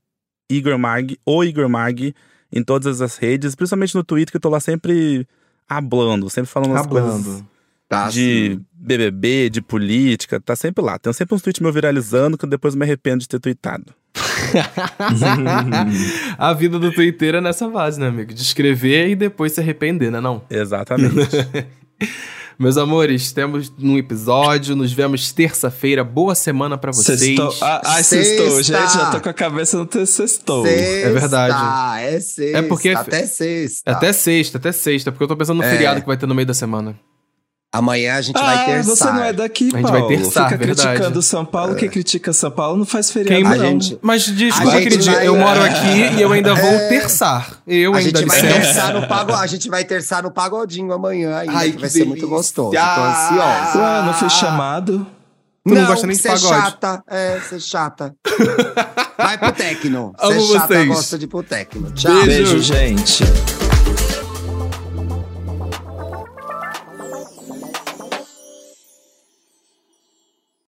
Igor Mag, ou Igor Mag, em todas as redes, principalmente no Twitter, que eu tô lá sempre hablando, sempre falando as coisas Hablando. Tá, de sim. BBB, de política, tá sempre lá. Tem sempre uns tweets meu viralizando que eu depois me arrependo de ter tweetado. a vida do Twitter é nessa base, né, amigo? De escrever e depois se arrepender, né não? Exatamente. Meus amores, temos um episódio, nos vemos terça-feira. Boa semana pra vocês. Sextou. Ah, ah, sextou, Sexta. gente. Já tô com a cabeça no teu sextou. Sexta, verdade. É sexta. É porque- Até sexta. Até sexta, até sexta, porque eu tô pensando no É. feriado que vai ter no meio da semana. Amanhã a gente Ah, vai ter você não é daqui, A gente Paulo. vai terçar, Fica verdade. criticando São Paulo. Quem critica São Paulo não faz feriado, Quem- não. gente- Mas desculpa, gente vai- eu moro aqui e eu ainda vou É. terçar. Eu A ainda gente vai terçar no pago, a gente vai terçar no pagodinho amanhã ainda, Ai, que que vai ser muito delícia. gostoso. Tô ansiosa. Ué, não fui chamado. Tu não gosta nem de ser pagode. chata, é, ser chata. vai pro tecno. Ser chata vocês. gosta de ir pro tecno. Tchau. Beijo. Beijo, gente.